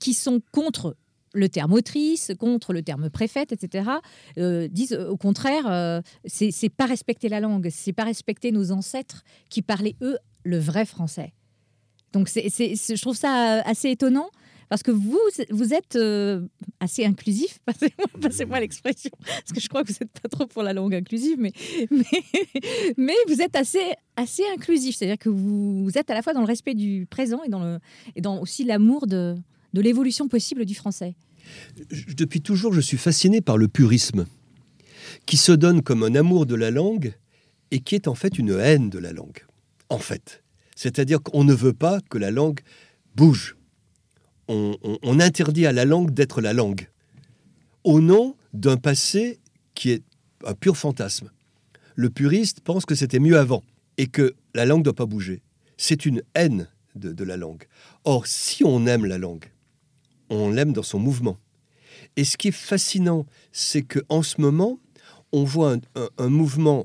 qui sont contre le terme autrice, contre le terme préfète, etc., euh, disent euh, au contraire, euh, c'est pas respecter la langue, c'est pas respecter nos ancêtres qui parlaient, eux, le vrai français. Donc c'est, je trouve ça euh, assez étonnant parce que vous, vous êtes euh, assez inclusif, passez-moi, l'expression, parce que je crois que vous n'êtes pas trop pour la langue inclusive, mais, vous êtes assez, inclusif, c'est-à-dire que vous, êtes à la fois dans le respect du présent et dans, aussi l'amour de, de l'évolution possible du français. Depuis toujours, je suis fasciné par le purisme, qui se donne comme un amour de la langue et qui est en fait une haine de la langue. En fait. C'est-à-dire qu'on ne veut pas que la langue bouge. On, interdit à la langue d'être la langue, au nom d'un passé qui est un pur fantasme. Le puriste pense que c'était mieux avant et que la langue ne doit pas bouger. C'est une haine de, la langue. Or, si on aime la langue, on l'aime dans son mouvement. Et ce qui est fascinant, c'est qu'en ce moment, on voit un mouvement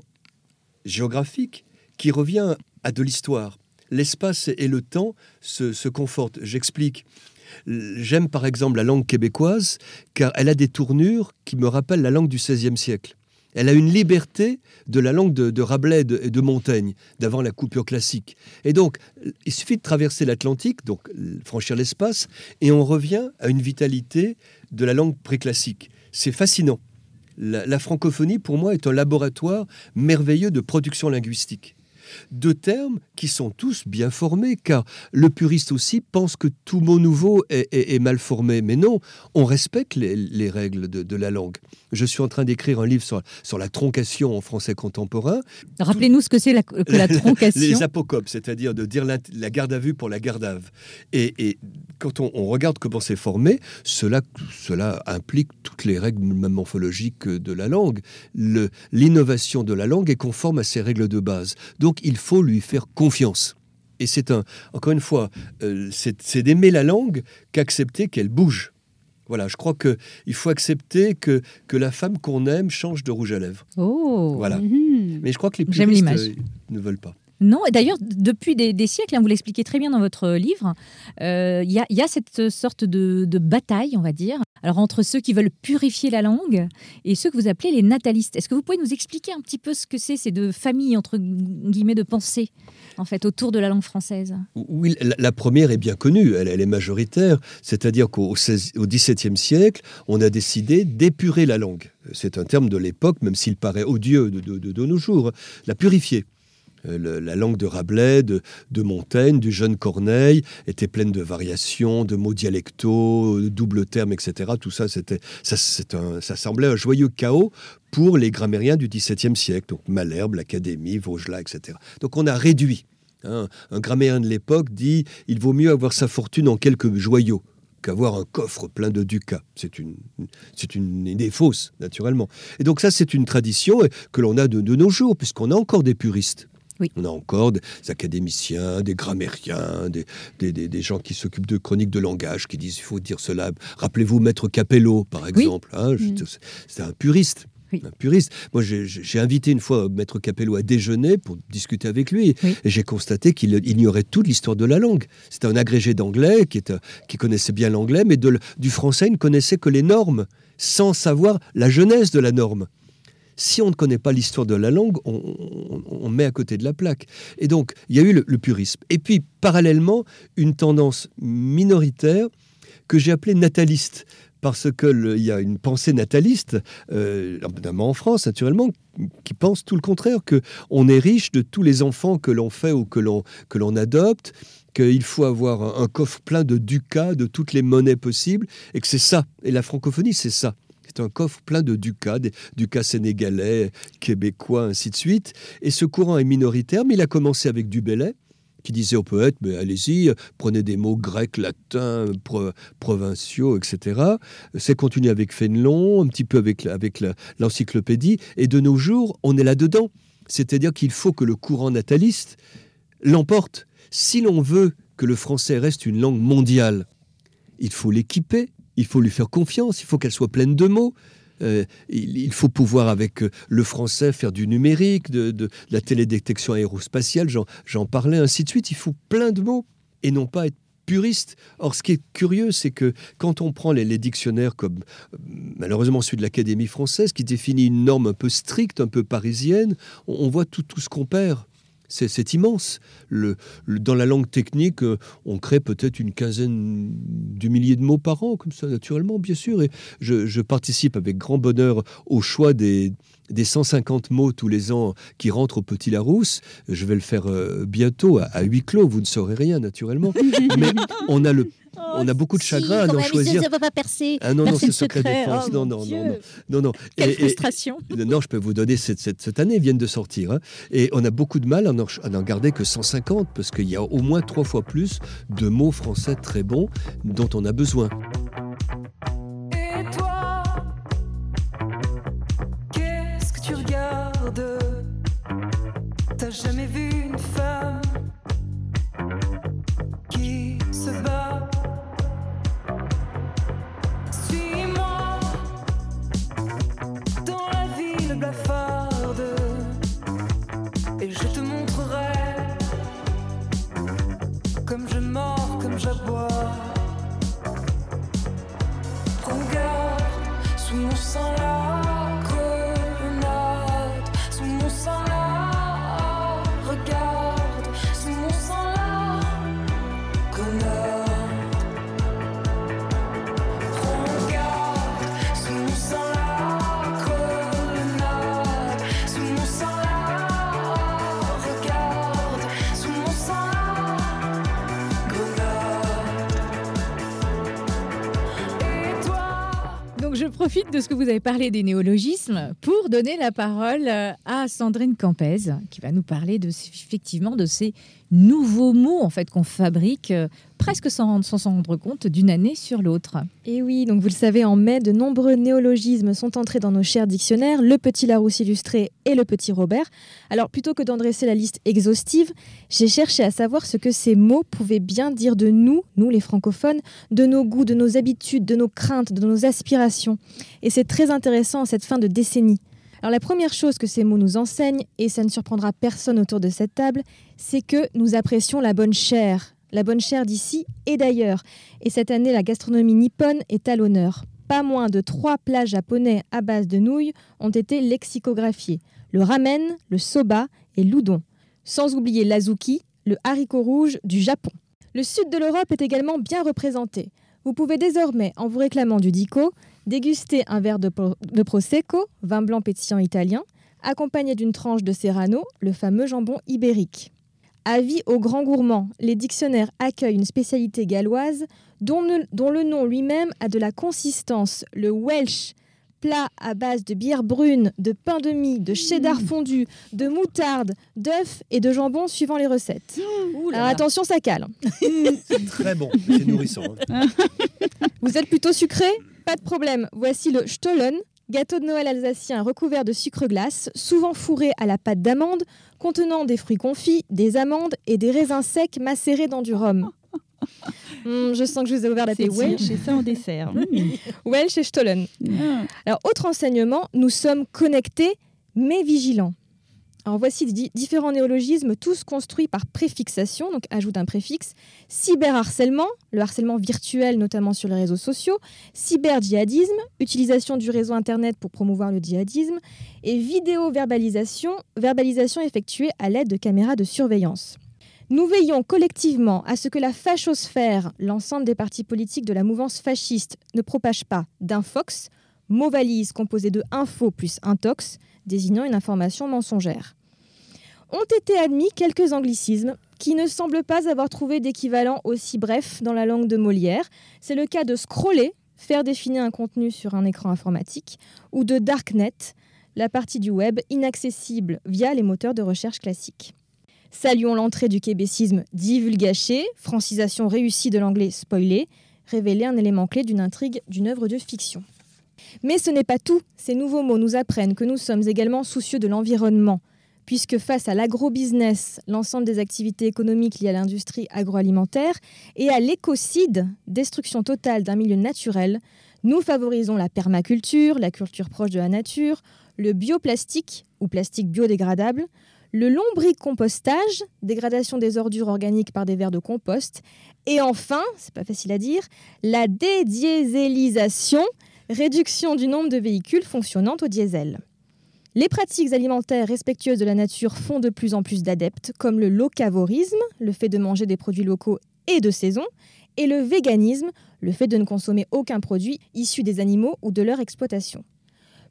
géographique qui revient à de l'histoire. L'espace et le temps se, confortent. J'explique. J'aime par exemple la langue québécoise car elle a des tournures qui me rappellent la langue du XVIe siècle. Elle a une liberté de la langue de, Rabelais et de, Montaigne, d'avant la coupure classique. Et donc, il suffit de traverser l'Atlantique, donc franchir l'espace, et on revient à une vitalité de la langue préclassique. C'est fascinant. La francophonie, pour moi, est un laboratoire merveilleux de production linguistique. Deux termes qui sont tous bien formés, car le puriste aussi pense que tout mot nouveau est, est- est mal formé. Mais non, on respecte les, les règles de, de la langue. Je suis en train d'écrire un livre sur, sur la troncation en français contemporain. Rappelez-nous ce que c'est la, que la troncation. Les apocopes, c'est-à-dire de dire la garde à vue pour la garde à vue. Et, et quand on, on regarde comment c'est formé, cela, cela implique toutes les règles morphologiques de la langue. L'innovation de la langue est conforme à ces règles de base. Donc il faut lui faire confiance. Et c'est un, encore une fois, euh, c'est d'aimer la langue qu'accepter qu'elle bouge. Voilà, je crois qu'il faut accepter que, que la femme qu'on aime change de rouge à lèvres. Oh Voilà. Mhm. Mais je crois que les puristes euh, ne veulent pas. Non, et d'ailleurs, depuis des, siècles, hein, vous l'expliquez très bien dans votre livre, euh, il y, a, cette sorte de, bataille, on va dire, alors entre ceux qui veulent purifier la langue et ceux que vous appelez les natalistes. Est-ce que vous pouvez nous expliquer un petit peu ce que c'est ces deux familles, entre guillemets, de pensée, en fait, autour de la langue française? Oui, la, première est bien connue, elle, est majoritaire, c'est-à-dire qu'au 16 au XVIIe siècle, on a décidé d'épurer la langue. C'est un terme de l'époque, même s'il paraît odieux de, nos jours, la purifier. Euh, la langue de Rabelais, de, Montaigne, du jeune Corneille était pleine de variations, de mots dialectaux, de doubles termes, etc. Tout ça, c'était, ça, ça semblait un joyeux chaos pour les grammairiens du XVIIe siècle, donc Malherbe, l'Académie, Vaugelas, etc. Donc on a réduit. hein. Un grammairien de l'époque dit il vaut mieux avoir sa fortune en quelques joyaux qu'avoir un coffre plein de ducats. C'est une, c'est une idée fausse, naturellement. Et donc ça, c'est une tradition euh, que l'on a de nos jours, puisqu'on a encore des puristes. Oui. On a encore des académiciens, des grammairiens, des, des, des- des gens qui s'occupent de chroniques de langage, qui disent il faut dire cela. Rappelez-vous Maître Capello, par exemple. hein, je- Mm. C'est un puriste. Oui. Un puriste. Moi, j'ai- invité une fois Maître Capello à déjeuner pour discuter avec lui, Oui. et j'ai constaté qu'il ignorait toute l'histoire de la langue. C'était un agrégé d'anglais qui, était- qui connaissait bien l'anglais, mais de du français, il ne connaissait que les normes, sans savoir la genèse de la norme. Si on ne connaît pas l'histoire de la langue, on, met à côté de la plaque. Et donc, il y a eu le, purisme. Et puis, parallèlement, une tendance minoritaire que j'ai appelée nataliste. Parce qu'il y a une pensée nataliste, euh, notamment en France, naturellement, qui pense tout le contraire, que on est riche de tous les enfants que l'on fait ou que l'on adopte, qu'il faut avoir un coffre plein de ducats, de toutes les monnaies possibles, et que c'est ça. Et la francophonie, c'est ça. C'est un coffre plein de ducats, des ducats sénégalais, québécois, ainsi de suite. Et ce courant est minoritaire, mais il a commencé avec du qui disait aux poètes, mais allez-y, prenez des mots grecs, latins, pro- provinciaux, etc. C'est continué avec Fénelon, un petit peu avec, avec l'encyclopédie. Et de nos jours, on est là-dedans. C'est-à-dire qu'il faut que le courant nataliste l'emporte. Si l'on veut que le français reste une langue mondiale, il faut l'équiper, il faut lui faire confiance, il faut qu'elle soit pleine de mots. Euh, il, faut pouvoir, avec euh, le français, faire du numérique, de, la télédétection aérospatiale, j'en, parlais, ainsi de suite. Il faut plein de mots et non pas être puriste. Or, ce qui est curieux, c'est que quand on prend les, dictionnaires comme euh, malheureusement celui de l'Académie française, qui définit une norme un peu stricte, un peu parisienne, on, voit tout ce qu'on perd. C'est, immense. Le, le- dans la langue technique, euh, on crée peut-être une quinzaine de milliers de mots par an, comme ça, naturellement, bien sûr. Et je, je participe avec grand bonheur au choix des, des 150 mots tous les ans qui rentrent au Petit Larousse. Je vais le faire euh, bientôt à, à huis clos. Vous ne saurez rien, naturellement. Mais on a, le, on a beaucoup de chagrin à en choisir. va pas percer. Ah non, non, c'est secret défense. Oh, non, non, non, non, non, non. Quelle Et- et- frustration. non, je peux vous donner cette, cette, cette année, ils viennent de sortir. hein. Et on a beaucoup de mal à n'en, à n'en garder que 150, parce qu'il y a au moins trois fois plus de mots français très bons dont on a besoin. Avez parlé des néologismes pour donner la parole euh, à Sandrine Campez, qui va nous parler de, effectivement de ces nouveaux mots en fait qu'on fabrique euh, presque sans s'en rendre compte d'une année sur l'autre. Et oui, donc vous le savez, en mai, de nombreux néologismes sont entrés dans nos chers dictionnaires, le Petit Larousse illustré et le Petit Robert. Alors plutôt que d'en dresser la liste exhaustive, j'ai cherché à savoir ce que ces mots pouvaient bien dire de nous, nous les francophones, de nos goûts, de nos habitudes, de nos craintes, de nos aspirations. Et c'est très intéressant en cette fin de décennie. Alors la première chose que ces mots nous enseignent, et ça ne surprendra personne autour de cette table, c'est que nous apprécions la bonne chair, la bonne chair d'ici et d'ailleurs. Et cette année, la gastronomie nippone est à l'honneur. Pas moins de trois plats japonais à base de nouilles ont été lexicographiés. Le ramen, le soba et l'udon. Sans oublier l'azuki, le haricot rouge du Japon. Le sud de l'Europe est également bien représenté. Vous pouvez désormais, en vous réclamant du dico, déguster un verre de, de prosecco, vin blanc pétillant italien, accompagné d'une tranche de serrano, le fameux jambon ibérique. Avis aux grands gourmands, les dictionnaires accueillent une spécialité galloise dont, ne- dont le nom lui-même a de la consistance, le Welsh, plat à base de bière brune, de pain de mie, de cheddar fondu, de moutarde, d'œufs et de jambon suivant les recettes. Alors attention, ça cale. C'est très bon, c'est nourrissant. hein. Vous êtes plutôt sucré? Pas de problème. Voici le Stollen, gâteau de Noël alsacien recouvert de sucre glace, souvent fourré à la pâte d'amande, contenant des fruits confits, des amandes et des raisins secs macérés dans du rhum. Hum, je sens que je vous ai ouvert la C'est Welsh et ça en dessert. Welsh et Stollen. Ah. Alors, autre enseignement, nous sommes connectés mais vigilants. Alors voici di- différents néologismes, tous construits par préfixation, donc ajoute un préfixe. Cyberharcèlement, le harcèlement virtuel notamment sur les réseaux sociaux. Cyber-djihadisme, utilisation du réseau Internet pour promouvoir le djihadisme. Et vidéo-verbalisation, verbalisation effectuée à l'aide de caméras de surveillance. Nous veillons collectivement à ce que la fachosphère, l'ensemble des partis politiques de la mouvance fasciste, ne propage pas d'infox, mot valise composé de info plus intox, désignant une information mensongère. Ont été admis quelques anglicismes qui ne semblent pas avoir trouvé d'équivalent aussi bref dans la langue de Molière. C'est le cas de scroller, faire défiler un contenu sur un écran informatique, ou de darknet, la partie du web inaccessible via les moteurs de recherche classiques. Saluons l'entrée du québécisme divulgaché, francisation réussie de l'anglais spoilé, révéler un élément clé d'une intrigue d'une œuvre de fiction. Mais ce n'est pas tout. Ces nouveaux mots nous apprennent que nous sommes également soucieux de l'environnement, puisque face à l'agro-business, l'ensemble des activités économiques liées à l'industrie agroalimentaire, et à l'écocide, destruction totale d'un milieu naturel, nous favorisons la permaculture, la culture proche de la nature, le bioplastique ou plastique biodégradable, le lombricompostage, dégradation des ordures organiques par des vers de compost, et enfin, c'est pas facile à dire, la dédiésélisation, réduction du nombre de véhicules fonctionnant au diesel. Les pratiques alimentaires respectueuses de la nature font de plus en plus d'adeptes, comme le locavorisme, le fait de manger des produits locaux et de saison, et le véganisme, le fait de ne consommer aucun produit issu des animaux ou de leur exploitation.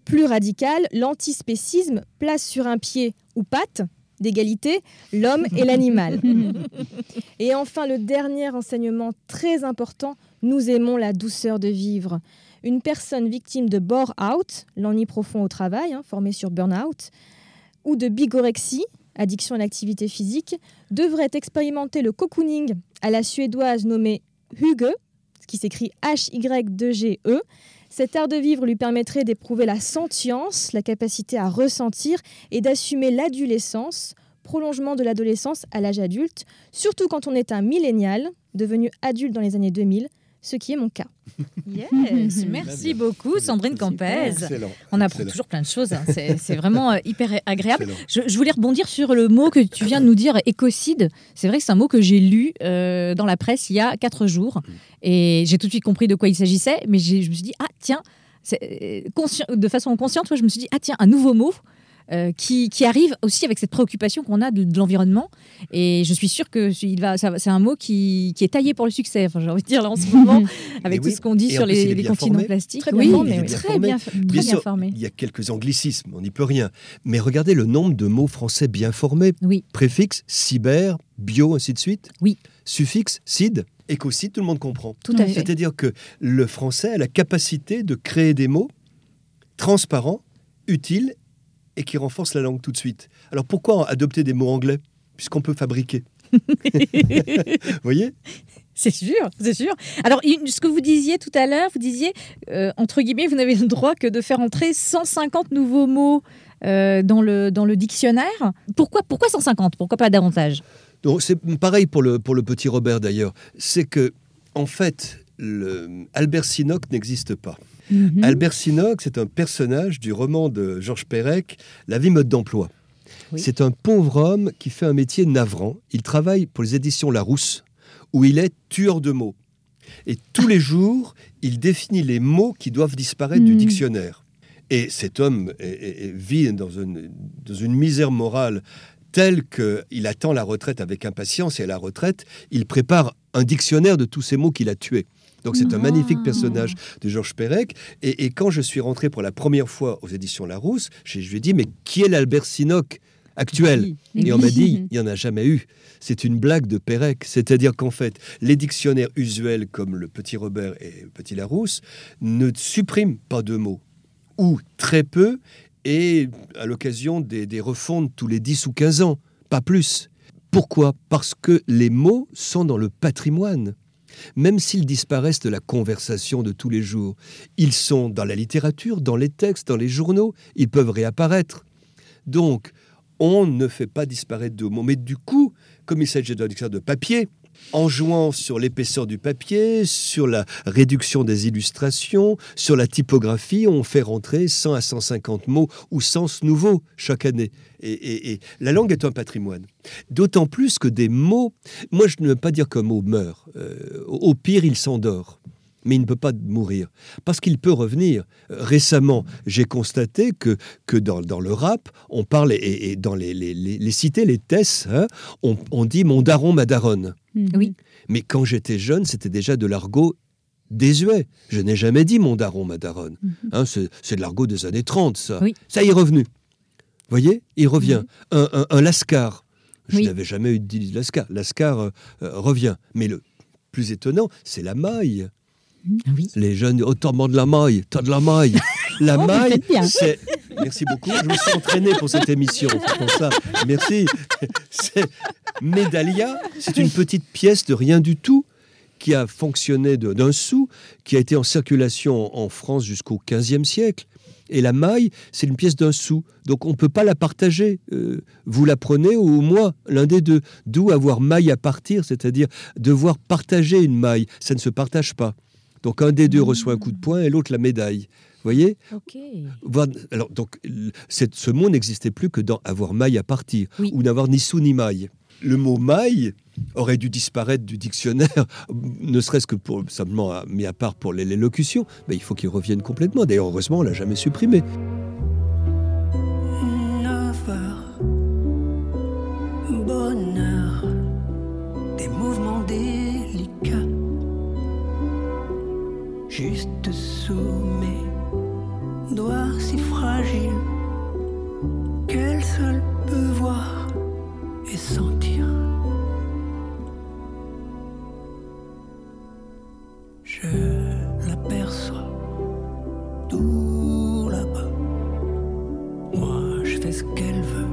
Plus radical, l'antispécisme place sur un pied ou patte d'égalité l'homme et l'animal. et enfin, le dernier enseignement très important, nous aimons la douceur de vivre. Une personne victime de bore-out, l'ennui profond au travail, hein, formé sur burn-out, ou de bigorexie, addiction à l'activité physique, devrait expérimenter le cocooning à la suédoise nommée Huge, ce qui s'écrit H-Y-2-G-E. Cet art de vivre lui permettrait d'éprouver la sentience, la capacité à ressentir et d'assumer l'adolescence, prolongement de l'adolescence à l'âge adulte, surtout quand on est un millénial, devenu adulte dans les années 2000, ce qui est mon cas. Yes, merci beaucoup Sandrine. Excellent. On apprend Excellent. toujours plein de choses, hein. c'est vraiment euh, hyper agréable. Je, je voulais rebondir sur le mot que tu viens de nous dire, écocide. C'est vrai que c'est un mot que j'ai lu euh, dans la presse il y a quatre jours et j'ai tout de suite compris de quoi il s'agissait, mais je me suis dit, ah tiens, c'est, euh, de façon consciente, je me suis dit, ah tiens, un nouveau mot. Euh, qui, qui arrive aussi avec cette préoccupation qu'on a de, de l'environnement. Et je suis sûre que il va, c'est un mot qui, qui est taillé pour le succès, enfin, j'ai envie de dire là en ce moment, avec tout oui. ce qu'on dit sur plus, les, continents formé. plastiques. Très bien oui, formé. bien très bien, très Bien bien sûr, formé. Il y a quelques anglicismes, on n'y peut rien. Mais regardez le nombre de mots français bien formés. Oui. Préfixe, cyber, bio, ainsi de suite. Oui. Suffixe, cid, qu'aussi tout le monde comprend. Tout à Oui. fait. C'est-à-dire que le français a la capacité de créer des mots transparents, utiles et qui renforcent la langue tout de suite. Alors pourquoi adopter des mots anglais puisqu'on peut fabriquer Vous voyez? C'est sûr, c'est sûr. Alors, ce que vous disiez tout à l'heure, vous disiez, euh, entre guillemets, vous n'avez le droit que de faire entrer 150 nouveaux mots euh, dans, le, dans le dictionnaire. Pourquoi, pourquoi 150 Pourquoi pas davantage? Donc c'est pareil pour le, pour le petit Robert d'ailleurs. C'est que, en fait, le, Albert Sinoc n'existe pas. Mhm. Albert Sinoc, c'est un personnage du roman de Georges Perec, La vie mode d'emploi. Oui. C'est un pauvre homme qui fait un métier navrant. Il travaille pour les éditions Larousse, où il est tueur de mots. Et tous les jours, il définit les mots qui doivent disparaître du Mhm. dictionnaire. Et cet homme est- est- est- vit dans une, dans une misère morale telle qu'il attend la retraite avec impatience. Et à la retraite, il prépare un dictionnaire de tous ces mots qu'il a tués. Donc c'est un Ah. magnifique personnage de Georges Perec. Et, et quand je suis rentré pour la première fois aux éditions Larousse, je, je lui ai dit, mais qui est l'Albert Sinoc actuel? Oui. Et on m'a dit, il n'y en a jamais eu. C'est une blague de Pérec. C'est-à-dire qu'en fait, les dictionnaires usuels comme le Petit Robert et le Petit Larousse ne suppriment pas de mots, ou très peu, et à l'occasion des, des refontes tous les 10 ou 15 ans, pas plus. Pourquoi? Parce que les mots sont dans le patrimoine. Même s'ils disparaissent de la conversation de tous les jours, ils sont dans la littérature, dans les textes, dans les journaux, ils peuvent réapparaître. Donc, on ne fait pas disparaître de mots. Mais du coup, comme il s'agit d'un dictionnaire de papier, en jouant sur l'épaisseur du papier, sur la réduction des illustrations, sur la typographie, on fait rentrer 100 à 150 mots ou sens nouveaux chaque année. Et, la langue est un patrimoine. D'autant plus que des mots, moi je ne veux pas dire qu'un mot meurt. Euh, au pire, il s'endort. Mais il ne peut pas mourir. Parce qu'il peut revenir. Récemment, j'ai constaté que, que dans, dans le rap, on parle, et, et dans les, les, les- les cités, les tesses, hein, on, on dit mon daron, ma daronne. Mhm. Oui. Mais quand j'étais jeune, c'était déjà de l'argot désuet. Je n'ai jamais dit mon daron, ma daronne. Hein, c'est c'est de l'argot des années 30, ça. Oui. Ça y est revenu. Vous voyez Il revient. Un, un- un lascar. Je Oui. n'avais jamais eu dit lascar. Lascar euh, euh, revient. Mais le plus étonnant, c'est la maille. Oui. Les jeunes, oh, t'en de la maille, t'as de la maille. La Oh, maille, c'est. Merci beaucoup. Je me suis entraîné pour cette émission. Pour ça. Merci. C'est Médalia, c'est une petite pièce de rien du tout qui a fonctionné de- d'un sou, qui a été en circulation en France jusqu'au XVe siècle. Et la maille, c'est une pièce d'un sou. Donc on ne peut pas la partager. Euh, vous la prenez ou moi, l'un des deux. D'où avoir maille à partir, c'est-à-dire devoir partager une maille. Ça ne se partage pas. Donc un des deux reçoit un coup de poing et l'autre la médaille. Vous voyez Alors, donc, ce mot n'existait plus que dans avoir maille à partir, Oui. ou n'avoir ni sou ni maille. Le mot maille aurait dû disparaître du dictionnaire, ne serait-ce que pour simplement à- mis à part pour les- l'élocution, mais il faut qu'il revienne complètement. D'ailleurs, heureusement, on l'a jamais supprimé. 9 heures, bonheur, des mouvements juste sous mes doigts si fragiles qu'elle seule peut voir et sentir? Je l'aperçois tout là-bas. Moi, je fais ce qu'elle veut.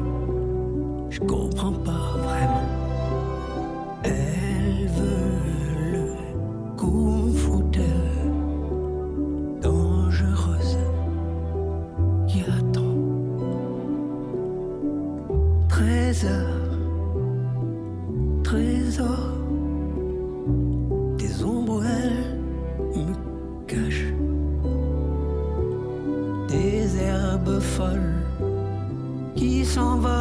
Je comprends pas 13 heures. Trésor. Des ombres, elle me cache des herbes folles qui s'envolent.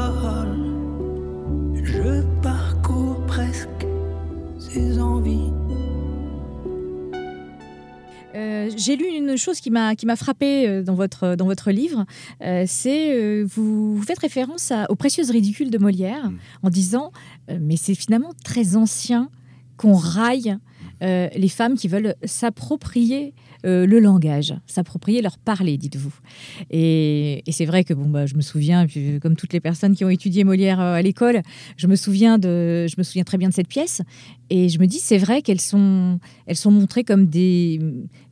J'ai lu une chose qui m'a qui m'a frappé euh, dans votre dans votre livre, euh, c'est euh, vous, vous faites référence à- aux précieuses ridicules de Molière Mm. en disant euh, mais c'est finalement très ancien qu'on raille euh, les femmes qui veulent s'approprier euh, le langage, s'approprier leur parler, dites-vous. Et, et c'est vrai que bon, bah, je me souviens, comme toutes les personnes qui ont étudié Molière euh, à l'école, je me souviens de, je me souviens très bien de cette pièce. Et je me dis, c'est vrai qu'elles sont, elles sont montrées comme des,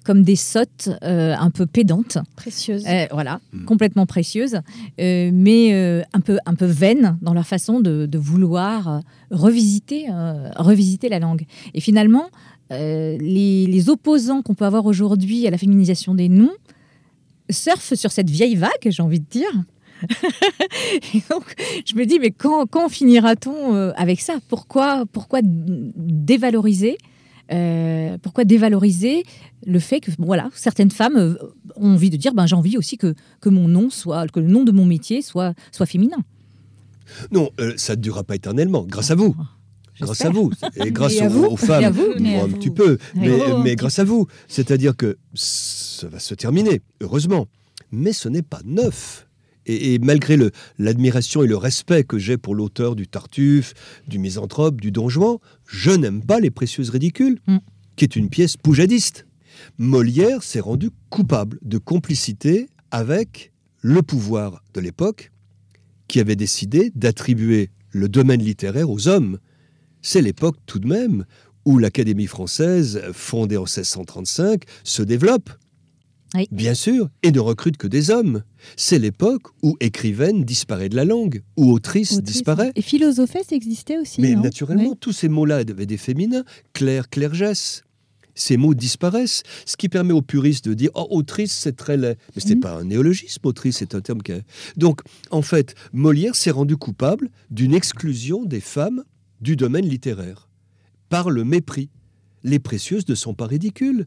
comme des sottes euh, un peu pédantes. Précieuse. Euh, voilà, complètement précieuses, euh, mais euh, un, peu, un peu vaines dans leur façon de, de vouloir revisiter, euh, revisiter la langue. Et finalement, euh, les, les opposants qu'on peut avoir aujourd'hui à la féminisation des noms surfent sur cette vieille vague, j'ai envie de dire. Et donc, je me dis, mais quand, quand finira-t-on euh, avec ça? Pourquoi, pourquoi dévaloriser euh, pourquoi dévaloriser le fait que voilà certaines femmes ont envie de dire ben j'ai envie aussi que, que mon nom soit que le nom de mon métier soit soit féminin? Non, euh, ça ne durera pas éternellement, grâce à vous. Grâce à vous. Et grâce aux, vous. aux Et femmes, vous. un petit peu, mais, Oh, un mais grâce à vous. C'est-à-dire que ça va se terminer, heureusement. Mais ce n'est pas neuf. Et, et malgré le- l'admiration et le respect que j'ai pour l'auteur du Tartuffe, du Misanthrope, du Don Juan, je n'aime pas Les Précieuses Ridicules, Mm. qui est une pièce poujadiste. Molière s'est rendu coupable de complicité avec le pouvoir de l'époque qui avait décidé d'attribuer le domaine littéraire aux hommes. C'est l'époque tout de même où l'Académie française, fondée en 1635, se développe. Oui. Bien sûr, et ne recrute que des hommes. C'est l'époque où écrivaine disparaît de la langue, où autrice, Autrice, disparaît. Et philosophesse existait aussi. Mais non? naturellement, Oui. tous ces mots-là avaient des féminins. Claire, clairgesse. Ces mots disparaissent, ce qui permet aux puristes de dire Oh, autrice, c'est très laid. Mais ce n'est Mhm. pas un néologisme, autrice, c'est un terme qui. Donc, en fait, Molière s'est rendu coupable d'une exclusion des femmes du domaine littéraire par le mépris. Les précieuses ne sont pas ridicules.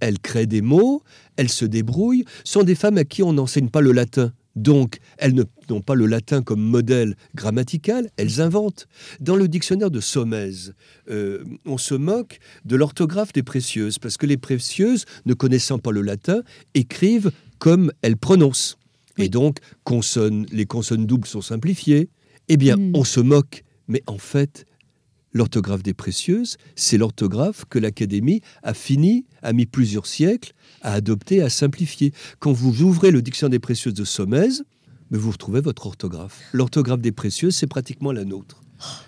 Elles créent des mots, elles se débrouillent, sont des femmes à qui on n'enseigne pas le latin. Donc, elles n'ont pas le latin comme modèle grammatical, elles inventent. Dans le dictionnaire de Sommez, euh, on se moque de l'orthographe des précieuses, parce que les précieuses, ne connaissant pas le latin, écrivent comme elles prononcent. Et donc, consonnes, les consonnes doubles sont simplifiées. Eh bien, Mm. on se moque. Mais en fait, l'orthographe des précieuses, c'est l'orthographe que l'Académie a fini, a mis plusieurs siècles à adopter, à simplifier. Quand vous ouvrez le dictionnaire des précieuses de Sommez, mais vous retrouvez votre orthographe. L'orthographe des précieuses, c'est pratiquement la nôtre.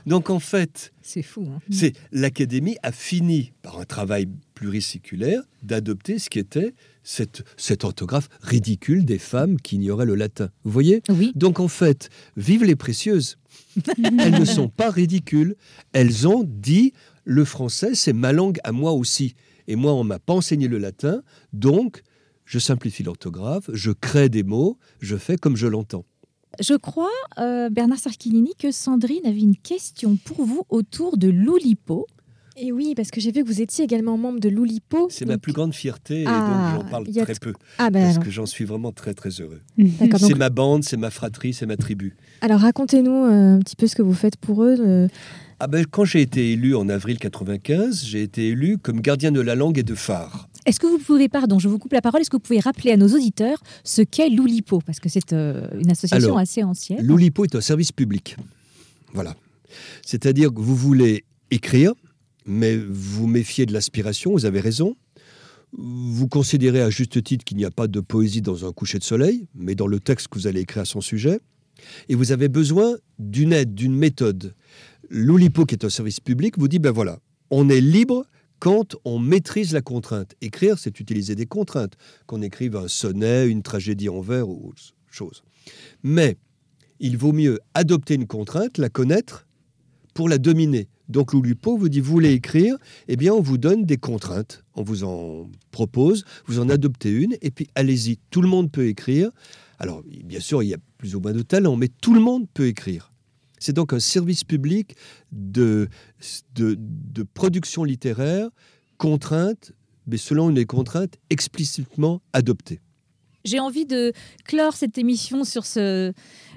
Donc en fait, c'est fou hein. c'est l'Académie a fini, par un travail pluriséculaire, d'adopter ce qui était cette, cette orthographe ridicule des femmes qui ignoraient le latin. Vous voyez oui Donc en fait, vive les précieuses. Elles ne sont pas ridicules. Elles ont dit le français, c'est ma langue à moi aussi. Et moi, on m'a pas enseigné le latin, donc je simplifie l'orthographe, je crée des mots, je fais comme je l'entends. je crois euh, Bernard Sarkilini que Sandrine avait une question pour vous autour de l'oulipo Et oui, parce que j'ai vu que vous étiez également membre de l'Oulipo. C'est ma plus grande fierté et Ah, donc j'en parle très peu Ah ben parce alors, que j'en suis vraiment très très heureux. d'accord. C'est Donc, ma bande, c'est ma fratrie, c'est ma tribu. alors racontez-nous euh, un petit peu ce que vous faites pour eux. euh. Ah ben, quand j'ai été élu en avril 95, j'ai été élu comme gardien de la langue et de phare. Est-ce que vous pouvez, pardon, je vous coupe la parole, est-ce que vous pouvez rappeler à nos auditeurs ce qu'est l'oulipo? Parce que c'est euh, une association Alors, assez ancienne. L'Oulipo est un service public. Voilà. C'est-à-dire que vous voulez écrire, mais vous méfiez de l'aspiration, vous avez raison. Vous considérez à juste titre qu'il n'y a pas de poésie dans un coucher de soleil, mais dans le texte que vous allez écrire à son sujet. Et vous avez besoin d'une aide, d'une méthode. L'Oulipo, qui est un service public, vous dit, ben voilà, on est libre quand on maîtrise la contrainte. Écrire, c'est utiliser des contraintes, qu'on écrive un sonnet, une tragédie en vers ou autre chose. Mais il vaut mieux adopter une contrainte, la connaître, pour la dominer. Donc l'Oulipo vous dit, vous voulez écrire, eh bien on vous donne des contraintes, on vous en propose, vous en adoptez une, et puis allez-y, tout le monde peut écrire. Alors bien sûr, il y a plus ou moins de talent, mais tout le monde peut écrire. C'est donc un service public de, de, de production littéraire, contrainte, mais selon une contrainte explicitement adoptée. J'ai envie de clore cette émission sur ce,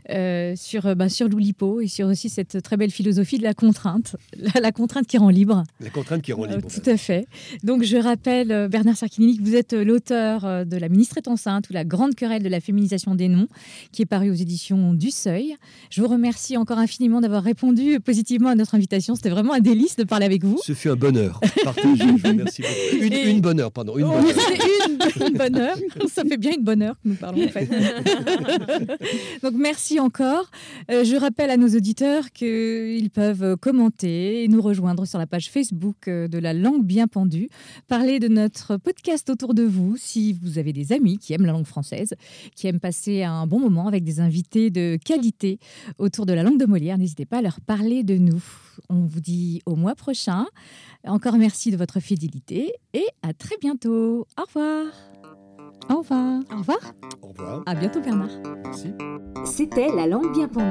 euh, sur, euh, bah, sur l'Oulipo et sur aussi cette très belle philosophie de la contrainte, la, la contrainte qui rend libre. La contrainte qui rend Euh, libre. tout à fait. Donc je rappelle, Bernard Sarkinini, que vous êtes l'auteur de La ministre est enceinte ou La grande querelle de la féminisation des noms, qui est paru aux éditions du Seuil. Je vous remercie encore infiniment d'avoir répondu positivement à notre invitation. C'était vraiment un délice de parler avec vous. Ce fut un bonheur partagé. Je vous remercie beaucoup. Une, Et- une bonne heure, pardon. Une Oh, bonne heure. une bonne heure. Ça fait bien une bonne heure que nous parlons en fait. Donc merci encore. Euh, je rappelle à nos auditeurs qu'ils peuvent commenter et nous rejoindre sur la page Facebook euh, de la langue bien pendue. Parler de notre podcast autour de vous si vous avez des amis qui aiment la langue française, qui aiment passer un bon moment avec des invités de qualité autour de la langue de Molière. N'hésitez pas à leur parler de nous. On vous dit au mois prochain. Encore merci de votre fidélité et à très bientôt. Au revoir. Au revoir. Au revoir. Au revoir. À bientôt Bernard. Merci. C'était La langue bien pendue.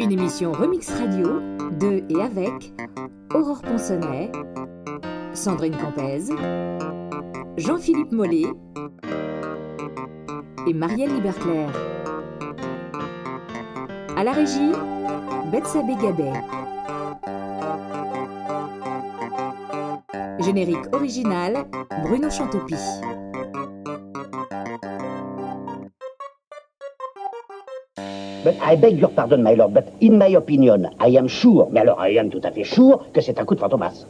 Une émission remix radio de et avec Aurore Ponsonnet, Sandrine Campez, Jean-Philippe Mollet et Marielle Liberclair. À la régie, Betsabé Gabet. Générique original, Bruno Chantopie. But I beg your pardon, my lord, but in my opinion, I am sure, mais alors I am tout à fait sure, que c'est un coup de fantomas.